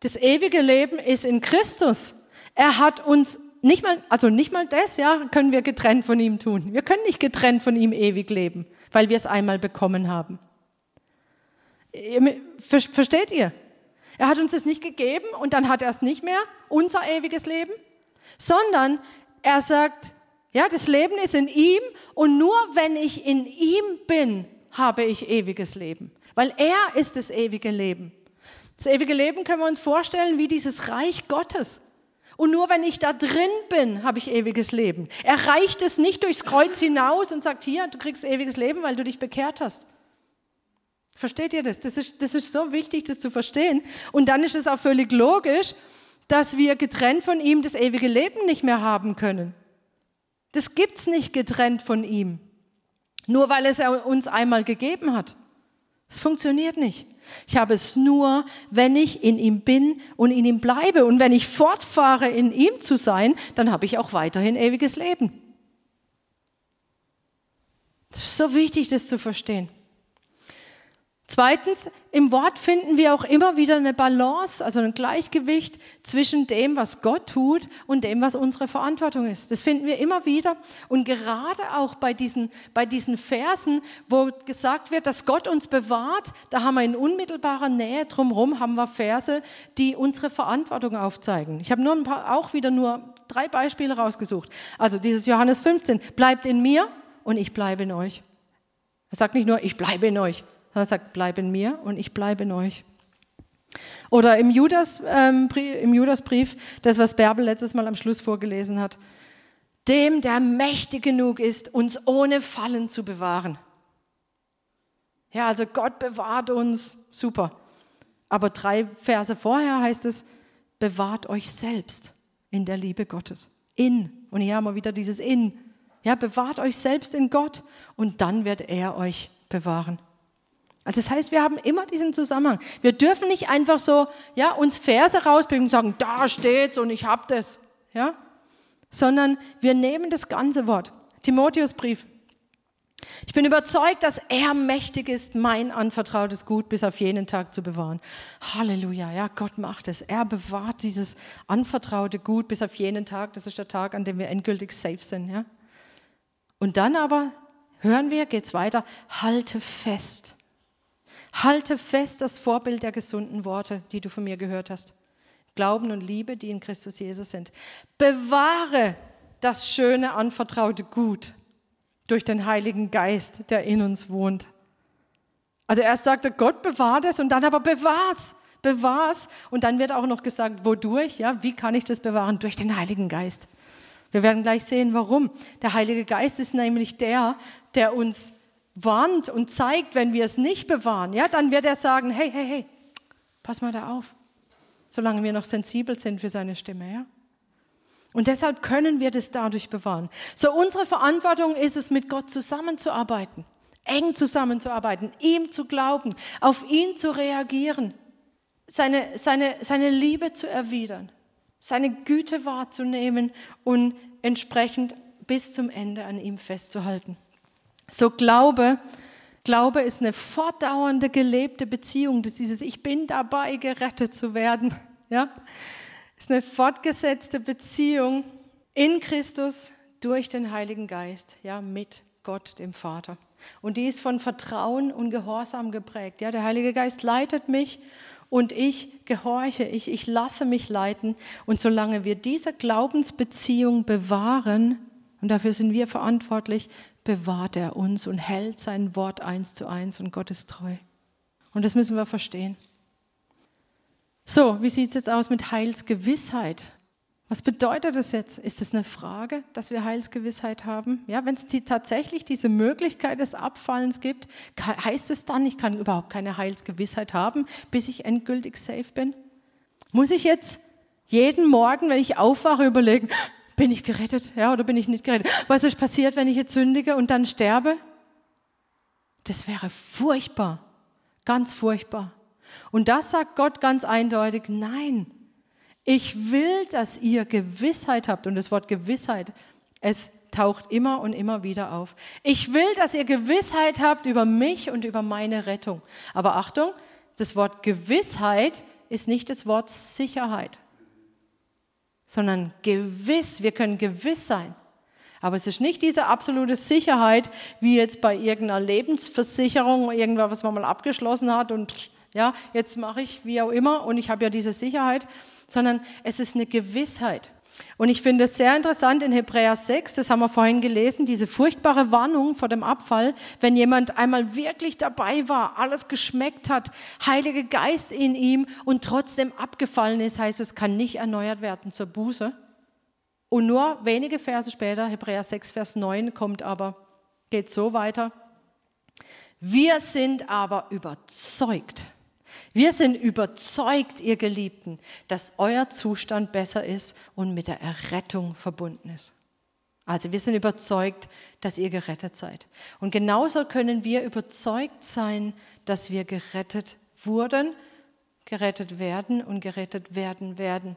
das ewige Leben ist in Christus. Er hat uns nicht mal, also nicht mal das, ja, können wir getrennt von ihm tun. Wir können nicht getrennt von ihm ewig leben, weil wir es einmal bekommen haben. Versteht ihr? Er hat uns das nicht gegeben und dann hat er es nicht mehr, unser ewiges Leben, sondern er sagt, ja, das Leben ist in ihm und nur wenn ich in ihm bin, habe ich ewiges Leben, weil er ist das ewige Leben. Das ewige Leben können wir uns vorstellen wie dieses Reich Gottes. Und nur wenn ich da drin bin, habe ich ewiges Leben. Er reicht es nicht durchs Kreuz hinaus und sagt, hier, du kriegst ewiges Leben, weil du dich bekehrt hast. Versteht ihr das? Das ist, das ist so wichtig, das zu verstehen. Und dann ist es auch völlig logisch, dass wir getrennt von ihm das ewige Leben nicht mehr haben können. Das gibt es nicht getrennt von ihm. Nur weil es er uns einmal gegeben hat. Es funktioniert nicht. Ich habe es nur, wenn ich in ihm bin und in ihm bleibe. Und wenn ich fortfahre, in ihm zu sein, dann habe ich auch weiterhin ewiges Leben. Das ist so wichtig, das zu verstehen. Zweitens, im Wort finden wir auch immer wieder eine Balance, also ein Gleichgewicht zwischen dem, was Gott tut und dem, was unsere Verantwortung ist. Das finden wir immer wieder. Und gerade auch bei diesen, bei diesen Versen, wo gesagt wird, dass Gott uns bewahrt, da haben wir in unmittelbarer Nähe drumherum, haben wir Verse, die unsere Verantwortung aufzeigen. Ich habe nur ein paar, auch wieder nur drei Beispiele rausgesucht. Also dieses Johannes 15, bleibt in mir und ich bleibe in euch. Er sagt nicht nur, ich bleibe in euch, er sagt, bleib in mir und ich bleibe in euch. Oder im, Judas, ähm, im Judasbrief, das, was Bärbel letztes Mal am Schluss vorgelesen hat, dem, der mächtig genug ist, uns ohne Fallen zu bewahren. Ja, also Gott bewahrt uns, super. Aber drei Verse vorher heißt es, bewahrt euch selbst in der Liebe Gottes. In. Und hier haben wir wieder dieses In. Ja, bewahrt euch selbst in Gott und dann wird er euch bewahren. Also das heißt, wir haben immer diesen Zusammenhang. Wir dürfen nicht einfach so, ja, uns Verse rausbringen und sagen, da steht's und ich hab das, ja, sondern wir nehmen das ganze Wort. Timotheusbrief. Ich bin überzeugt, dass er mächtig ist, mein anvertrautes Gut bis auf jenen Tag zu bewahren. Halleluja, ja, Gott macht es. Er bewahrt dieses anvertraute Gut bis auf jenen Tag. Das ist der Tag, an dem wir endgültig safe sind, ja. Und dann aber hören wir, geht's weiter, halte fest Halte fest das Vorbild der gesunden Worte, die du von mir gehört hast. Glauben und Liebe, die in Christus Jesus sind. Bewahre das schöne, anvertraute Gut durch den Heiligen Geist, der in uns wohnt. Also erst sagt er, Gott bewahrt es und dann aber bewahr's, bewahr's. Und dann wird auch noch gesagt, wodurch, ja, wie kann ich das bewahren? Durch den Heiligen Geist. Wir werden gleich sehen, warum. Der Heilige Geist ist nämlich der, der uns warnt und zeigt, wenn wir es nicht bewahren, ja, dann wird er sagen, hey, hey, hey, pass mal da auf, solange wir noch sensibel sind für seine Stimme, ja. Und deshalb können wir das dadurch bewahren. So unsere Verantwortung ist es, mit Gott zusammenzuarbeiten. eng zusammenzuarbeiten, ihm zu glauben, auf ihn zu reagieren, seine, seine, seine Liebe zu erwidern, seine Güte wahrzunehmen und entsprechend bis zum Ende an ihm festzuhalten. So Glaube, Glaube ist eine fortdauernde gelebte Beziehung, das dieses Ich bin dabei gerettet zu werden, ja? Ist eine fortgesetzte Beziehung in Christus durch den Heiligen Geist, ja, mit Gott dem Vater. Und die ist von Vertrauen und Gehorsam geprägt. Ja, der Heilige Geist leitet mich und ich gehorche, ich, ich lasse mich leiten. Und solange wir diese Glaubensbeziehung bewahren, und dafür sind wir verantwortlich, bewahrt er uns und hält sein Wort eins zu eins und Gott ist treu. Und das müssen wir verstehen. So, wie sieht es jetzt aus mit Heilsgewissheit? Was bedeutet das jetzt? Ist es eine Frage, dass wir Heilsgewissheit haben? Ja, wenn es die, tatsächlich diese Möglichkeit des Abfallens gibt, heißt es dann, ich kann überhaupt keine Heilsgewissheit haben, bis ich endgültig safe bin? Muss ich jetzt jeden Morgen, wenn ich aufwache, überlegen, bin ich gerettet, ja, oder bin ich nicht gerettet? Was ist passiert, wenn ich jetzt sündige und dann sterbe? Das wäre furchtbar, ganz furchtbar. Und das sagt Gott ganz eindeutig, nein, ich will, dass ihr Gewissheit habt. Und das Wort Gewissheit, es taucht immer und immer wieder auf. Ich will, dass ihr Gewissheit habt über mich und über meine Rettung. Aber Achtung, das Wort Gewissheit ist nicht das Wort Sicherheit, sondern gewiss. Wir können gewiss sein. Aber es ist nicht diese absolute Sicherheit, wie jetzt bei irgendeiner Lebensversicherung, irgendwas, was man mal abgeschlossen hat und ja, jetzt mache ich wie auch immer und ich habe ja diese Sicherheit, sondern es ist eine Gewissheit. Und ich finde es sehr interessant in Hebräer 6, das haben wir vorhin gelesen, diese furchtbare Warnung vor dem Abfall, wenn jemand einmal wirklich dabei war, alles geschmeckt hat, Heilige Geist in ihm und trotzdem abgefallen ist, heißt es, kann nicht erneuert werden zur Buße. Und nur wenige Verse später, Hebräer 6, Vers 9, kommt aber, geht so weiter. Wir sind aber überzeugt, wir sind überzeugt, ihr Geliebten, dass euer Zustand besser ist und mit der Errettung verbunden ist. Also wir sind überzeugt, dass ihr gerettet seid. Und genauso können wir überzeugt sein, dass wir gerettet wurden, gerettet werden und gerettet werden werden.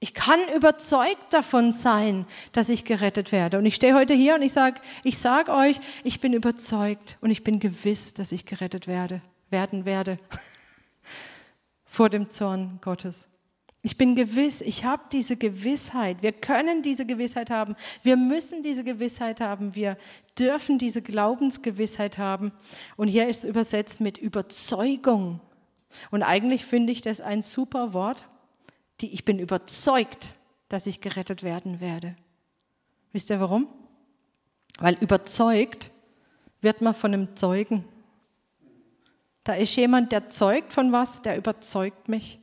Ich kann überzeugt davon sein, dass ich gerettet werde. Und ich stehe heute hier und ich sage ich sag euch, ich bin überzeugt und ich bin gewiss, dass ich gerettet werde, werden werde vor dem Zorn Gottes. Ich bin gewiss, ich habe diese Gewissheit. Wir können diese Gewissheit haben. Wir müssen diese Gewissheit haben. Wir dürfen diese Glaubensgewissheit haben. Und hier ist übersetzt mit Überzeugung. Und eigentlich finde ich das ein super Wort die ich bin überzeugt, dass ich gerettet werden werde. Wisst ihr warum? Weil überzeugt wird man von einem Zeugen. Da ist jemand, der zeugt von was, der überzeugt mich.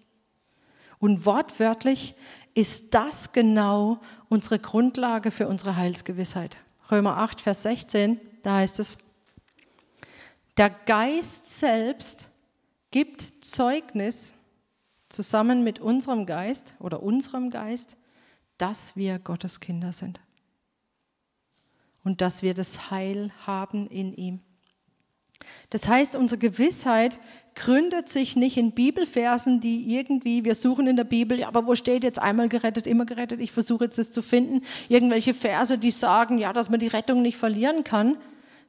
Und wortwörtlich ist das genau unsere Grundlage für unsere Heilsgewissheit. Römer 8, Vers 16, da heißt es, der Geist selbst gibt Zeugnis zusammen mit unserem Geist oder unserem Geist, dass wir Gottes Kinder sind und dass wir das Heil haben in ihm. Das heißt, unsere Gewissheit gründet sich nicht in Bibelversen, die irgendwie, wir suchen in der Bibel, ja, aber wo steht jetzt einmal gerettet, immer gerettet? Ich versuche jetzt das zu finden. Irgendwelche Verse, die sagen, ja, dass man die Rettung nicht verlieren kann,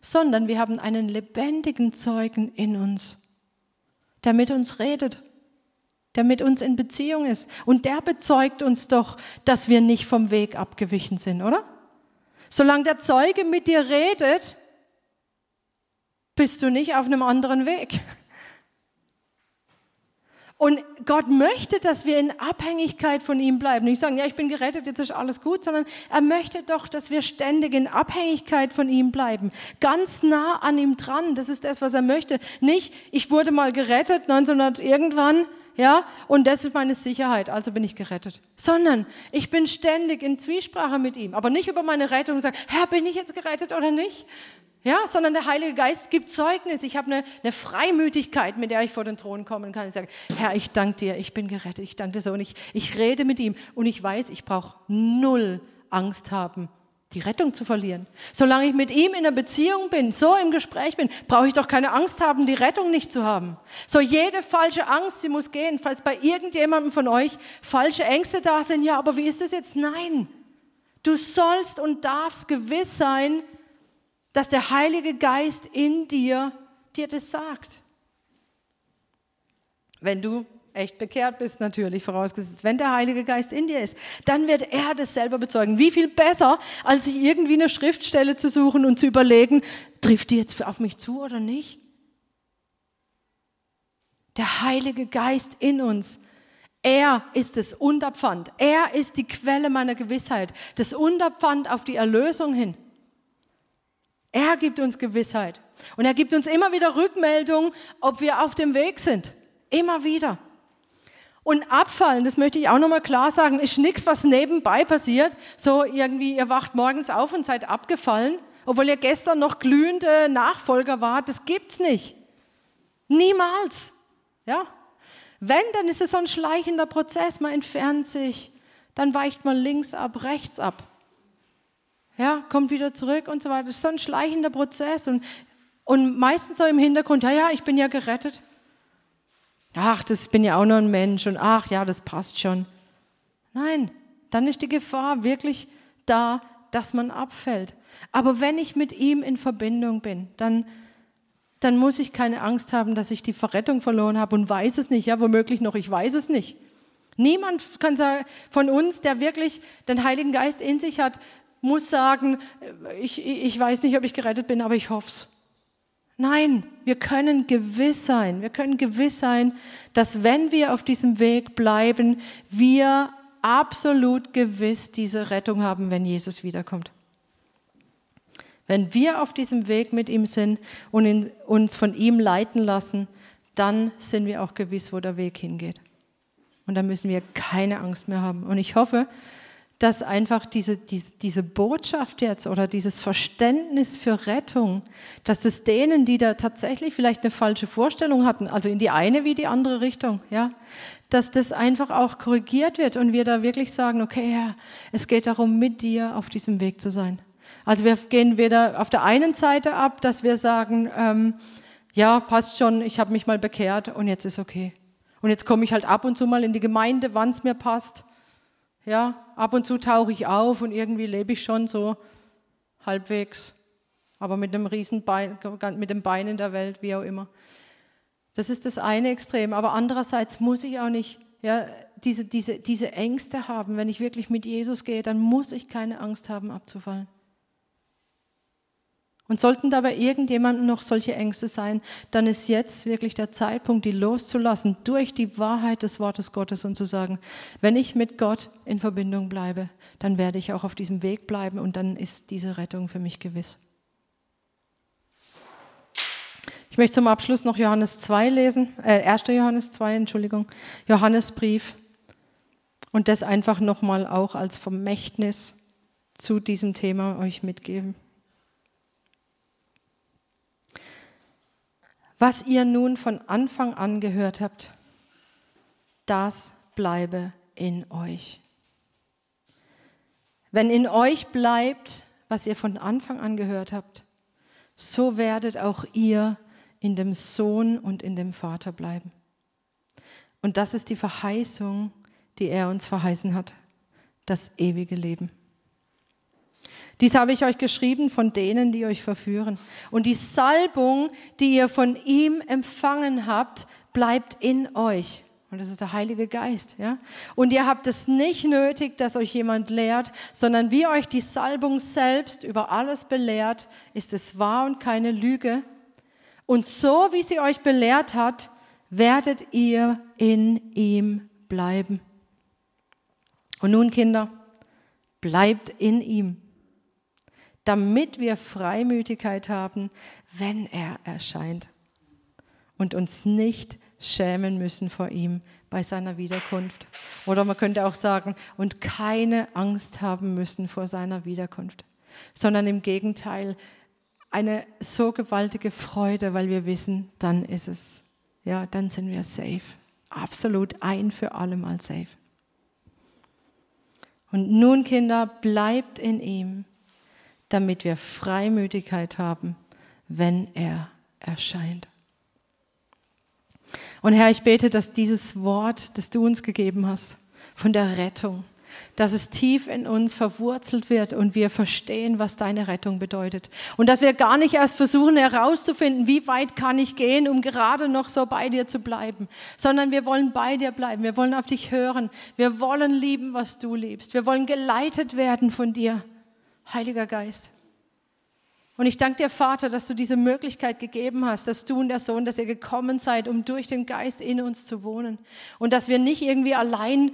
sondern wir haben einen lebendigen Zeugen in uns, der mit uns redet der mit uns in Beziehung ist. Und der bezeugt uns doch, dass wir nicht vom Weg abgewichen sind, oder? Solange der Zeuge mit dir redet, bist du nicht auf einem anderen Weg. Und Gott möchte, dass wir in Abhängigkeit von ihm bleiben. Nicht sagen, ja, ich bin gerettet, jetzt ist alles gut, sondern er möchte doch, dass wir ständig in Abhängigkeit von ihm bleiben. Ganz nah an ihm dran. Das ist das, was er möchte. Nicht, ich wurde mal gerettet, 1900 irgendwann, ja, und das ist meine Sicherheit, also bin ich gerettet. Sondern ich bin ständig in Zwiesprache mit ihm, aber nicht über meine Rettung und sage, Herr, bin ich jetzt gerettet oder nicht? Ja, sondern der Heilige Geist gibt Zeugnis. Ich habe eine, eine Freimütigkeit, mit der ich vor den Thron kommen kann. Ich sage, Herr, ich danke dir, ich bin gerettet, ich danke dir so. Und ich, ich rede mit ihm und ich weiß, ich brauche null Angst haben die Rettung zu verlieren. Solange ich mit ihm in einer Beziehung bin, so im Gespräch bin, brauche ich doch keine Angst haben, die Rettung nicht zu haben. So jede falsche Angst, sie muss gehen. Falls bei irgendjemandem von euch falsche Ängste da sind, ja, aber wie ist das jetzt? Nein. Du sollst und darfst gewiss sein, dass der Heilige Geist in dir dir das sagt. Wenn du echt bekehrt bist, natürlich vorausgesetzt, wenn der Heilige Geist in dir ist, dann wird er das selber bezeugen. Wie viel besser, als sich irgendwie eine Schriftstelle zu suchen und zu überlegen, trifft die jetzt auf mich zu oder nicht? Der Heilige Geist in uns, er ist das Unterpfand. Er ist die Quelle meiner Gewissheit. Das Unterpfand auf die Erlösung hin. Er gibt uns Gewissheit. Und er gibt uns immer wieder Rückmeldung, ob wir auf dem Weg sind. Immer wieder. Und abfallen, das möchte ich auch nochmal klar sagen, ist nichts, was nebenbei passiert. So irgendwie, ihr wacht morgens auf und seid abgefallen, obwohl ihr gestern noch glühende Nachfolger wart. Das gibt's nicht. Niemals. Ja? Wenn, dann ist es so ein schleichender Prozess. Man entfernt sich, dann weicht man links ab, rechts ab. Ja, kommt wieder zurück und so weiter. Das ist so ein schleichender Prozess. Und, und meistens so im Hintergrund, ja, ja, ich bin ja gerettet ach, das bin ja auch nur ein Mensch und ach ja, das passt schon. Nein, dann ist die Gefahr wirklich da, dass man abfällt. Aber wenn ich mit ihm in Verbindung bin, dann, dann muss ich keine Angst haben, dass ich die Verrettung verloren habe und weiß es nicht. Ja, womöglich noch, ich weiß es nicht. Niemand kann sagen, von uns, der wirklich den Heiligen Geist in sich hat, muss sagen, ich, ich weiß nicht, ob ich gerettet bin, aber ich hoffe es. Nein, wir können gewiss sein, wir können gewiss sein, dass wenn wir auf diesem Weg bleiben, wir absolut gewiss diese Rettung haben, wenn Jesus wiederkommt. Wenn wir auf diesem Weg mit ihm sind und uns von ihm leiten lassen, dann sind wir auch gewiss, wo der Weg hingeht. Und dann müssen wir keine Angst mehr haben. Und ich hoffe, dass einfach diese, diese, diese Botschaft jetzt oder dieses Verständnis für Rettung, dass es denen, die da tatsächlich vielleicht eine falsche Vorstellung hatten, also in die eine wie die andere Richtung, ja, dass das einfach auch korrigiert wird und wir da wirklich sagen, okay, ja, es geht darum, mit dir auf diesem Weg zu sein. Also wir gehen weder auf der einen Seite ab, dass wir sagen, ähm, ja, passt schon, ich habe mich mal bekehrt und jetzt ist okay. Und jetzt komme ich halt ab und zu mal in die Gemeinde, wann es mir passt ja, ab und zu tauche ich auf und irgendwie lebe ich schon so halbwegs, aber mit einem riesen Bein, mit dem Bein in der Welt, wie auch immer. Das ist das eine Extrem. Aber andererseits muss ich auch nicht ja, diese, diese, diese Ängste haben. Wenn ich wirklich mit Jesus gehe, dann muss ich keine Angst haben, abzufallen. Und sollten dabei irgendjemandem noch solche Ängste sein, dann ist jetzt wirklich der Zeitpunkt, die loszulassen durch die Wahrheit des Wortes Gottes und zu sagen, wenn ich mit Gott in Verbindung bleibe, dann werde ich auch auf diesem Weg bleiben und dann ist diese Rettung für mich gewiss. Ich möchte zum Abschluss noch Johannes 2 lesen, äh, 1. Johannes 2, Entschuldigung, Johannesbrief und das einfach nochmal auch als Vermächtnis zu diesem Thema euch mitgeben. Was ihr nun von Anfang an gehört habt, das bleibe in euch. Wenn in euch bleibt, was ihr von Anfang an gehört habt, so werdet auch ihr in dem Sohn und in dem Vater bleiben. Und das ist die Verheißung, die er uns verheißen hat, das ewige Leben. Dies habe ich euch geschrieben von denen, die euch verführen. Und die Salbung, die ihr von ihm empfangen habt, bleibt in euch. Und das ist der Heilige Geist, ja. Und ihr habt es nicht nötig, dass euch jemand lehrt, sondern wie euch die Salbung selbst über alles belehrt, ist es wahr und keine Lüge. Und so wie sie euch belehrt hat, werdet ihr in ihm bleiben. Und nun, Kinder, bleibt in ihm damit wir Freimütigkeit haben, wenn er erscheint und uns nicht schämen müssen vor ihm bei seiner Wiederkunft. Oder man könnte auch sagen, und keine Angst haben müssen vor seiner Wiederkunft, sondern im Gegenteil eine so gewaltige Freude, weil wir wissen, dann ist es, ja, dann sind wir safe. Absolut ein für alle Mal safe. Und nun, Kinder, bleibt in ihm damit wir Freimütigkeit haben, wenn er erscheint. Und Herr, ich bete, dass dieses Wort, das du uns gegeben hast, von der Rettung, dass es tief in uns verwurzelt wird und wir verstehen, was deine Rettung bedeutet. Und dass wir gar nicht erst versuchen herauszufinden, wie weit kann ich gehen, um gerade noch so bei dir zu bleiben, sondern wir wollen bei dir bleiben, wir wollen auf dich hören, wir wollen lieben, was du liebst, wir wollen geleitet werden von dir, Heiliger Geist. Und ich danke dir, Vater, dass du diese Möglichkeit gegeben hast, dass du und der Sohn, dass ihr gekommen seid, um durch den Geist in uns zu wohnen. Und dass wir nicht irgendwie allein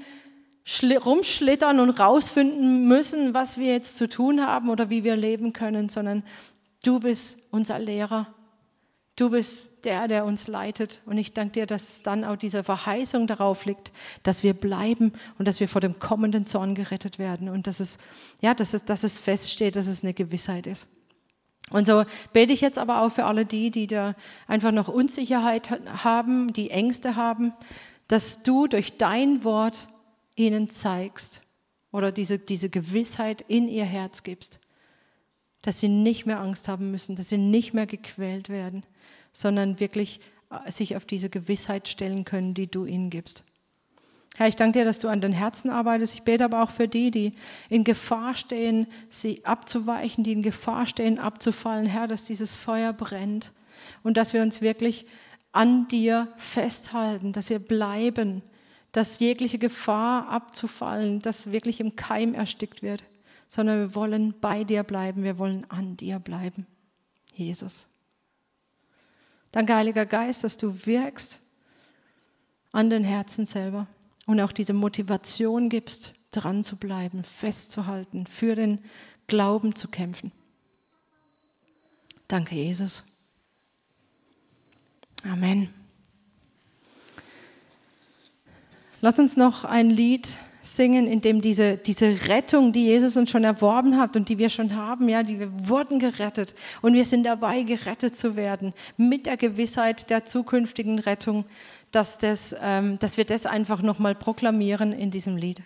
rumschlittern und rausfinden müssen, was wir jetzt zu tun haben oder wie wir leben können, sondern du bist unser Lehrer. Du bist der, der uns leitet. Und ich danke dir, dass dann auch diese Verheißung darauf liegt, dass wir bleiben und dass wir vor dem kommenden Zorn gerettet werden und dass es, ja, dass es, dass es feststeht, dass es eine Gewissheit ist. Und so bete ich jetzt aber auch für alle die, die da einfach noch Unsicherheit haben, die Ängste haben, dass du durch dein Wort ihnen zeigst oder diese, diese Gewissheit in ihr Herz gibst, dass sie nicht mehr Angst haben müssen, dass sie nicht mehr gequält werden, sondern wirklich äh, sich auf diese Gewissheit stellen können, die du ihnen gibst. Herr, ich danke dir, dass du an den Herzen arbeitest. Ich bete aber auch für die, die in Gefahr stehen, sie abzuweichen, die in Gefahr stehen, abzufallen. Herr, dass dieses Feuer brennt und dass wir uns wirklich an dir festhalten, dass wir bleiben, dass jegliche Gefahr abzufallen, dass wirklich im Keim erstickt wird, sondern wir wollen bei dir bleiben, wir wollen an dir bleiben. Jesus. Danke, Heiliger Geist, dass du wirkst an den Herzen selber und auch diese Motivation gibst, dran zu bleiben, festzuhalten, für den Glauben zu kämpfen. Danke, Jesus. Amen. Lass uns noch ein Lied singen, in dem diese, diese Rettung, die Jesus uns schon erworben hat und die wir schon haben, ja, die wir wurden gerettet und wir sind dabei, gerettet zu werden, mit der Gewissheit der zukünftigen Rettung, dass, das, ähm, dass wir das einfach nochmal proklamieren in diesem Lied.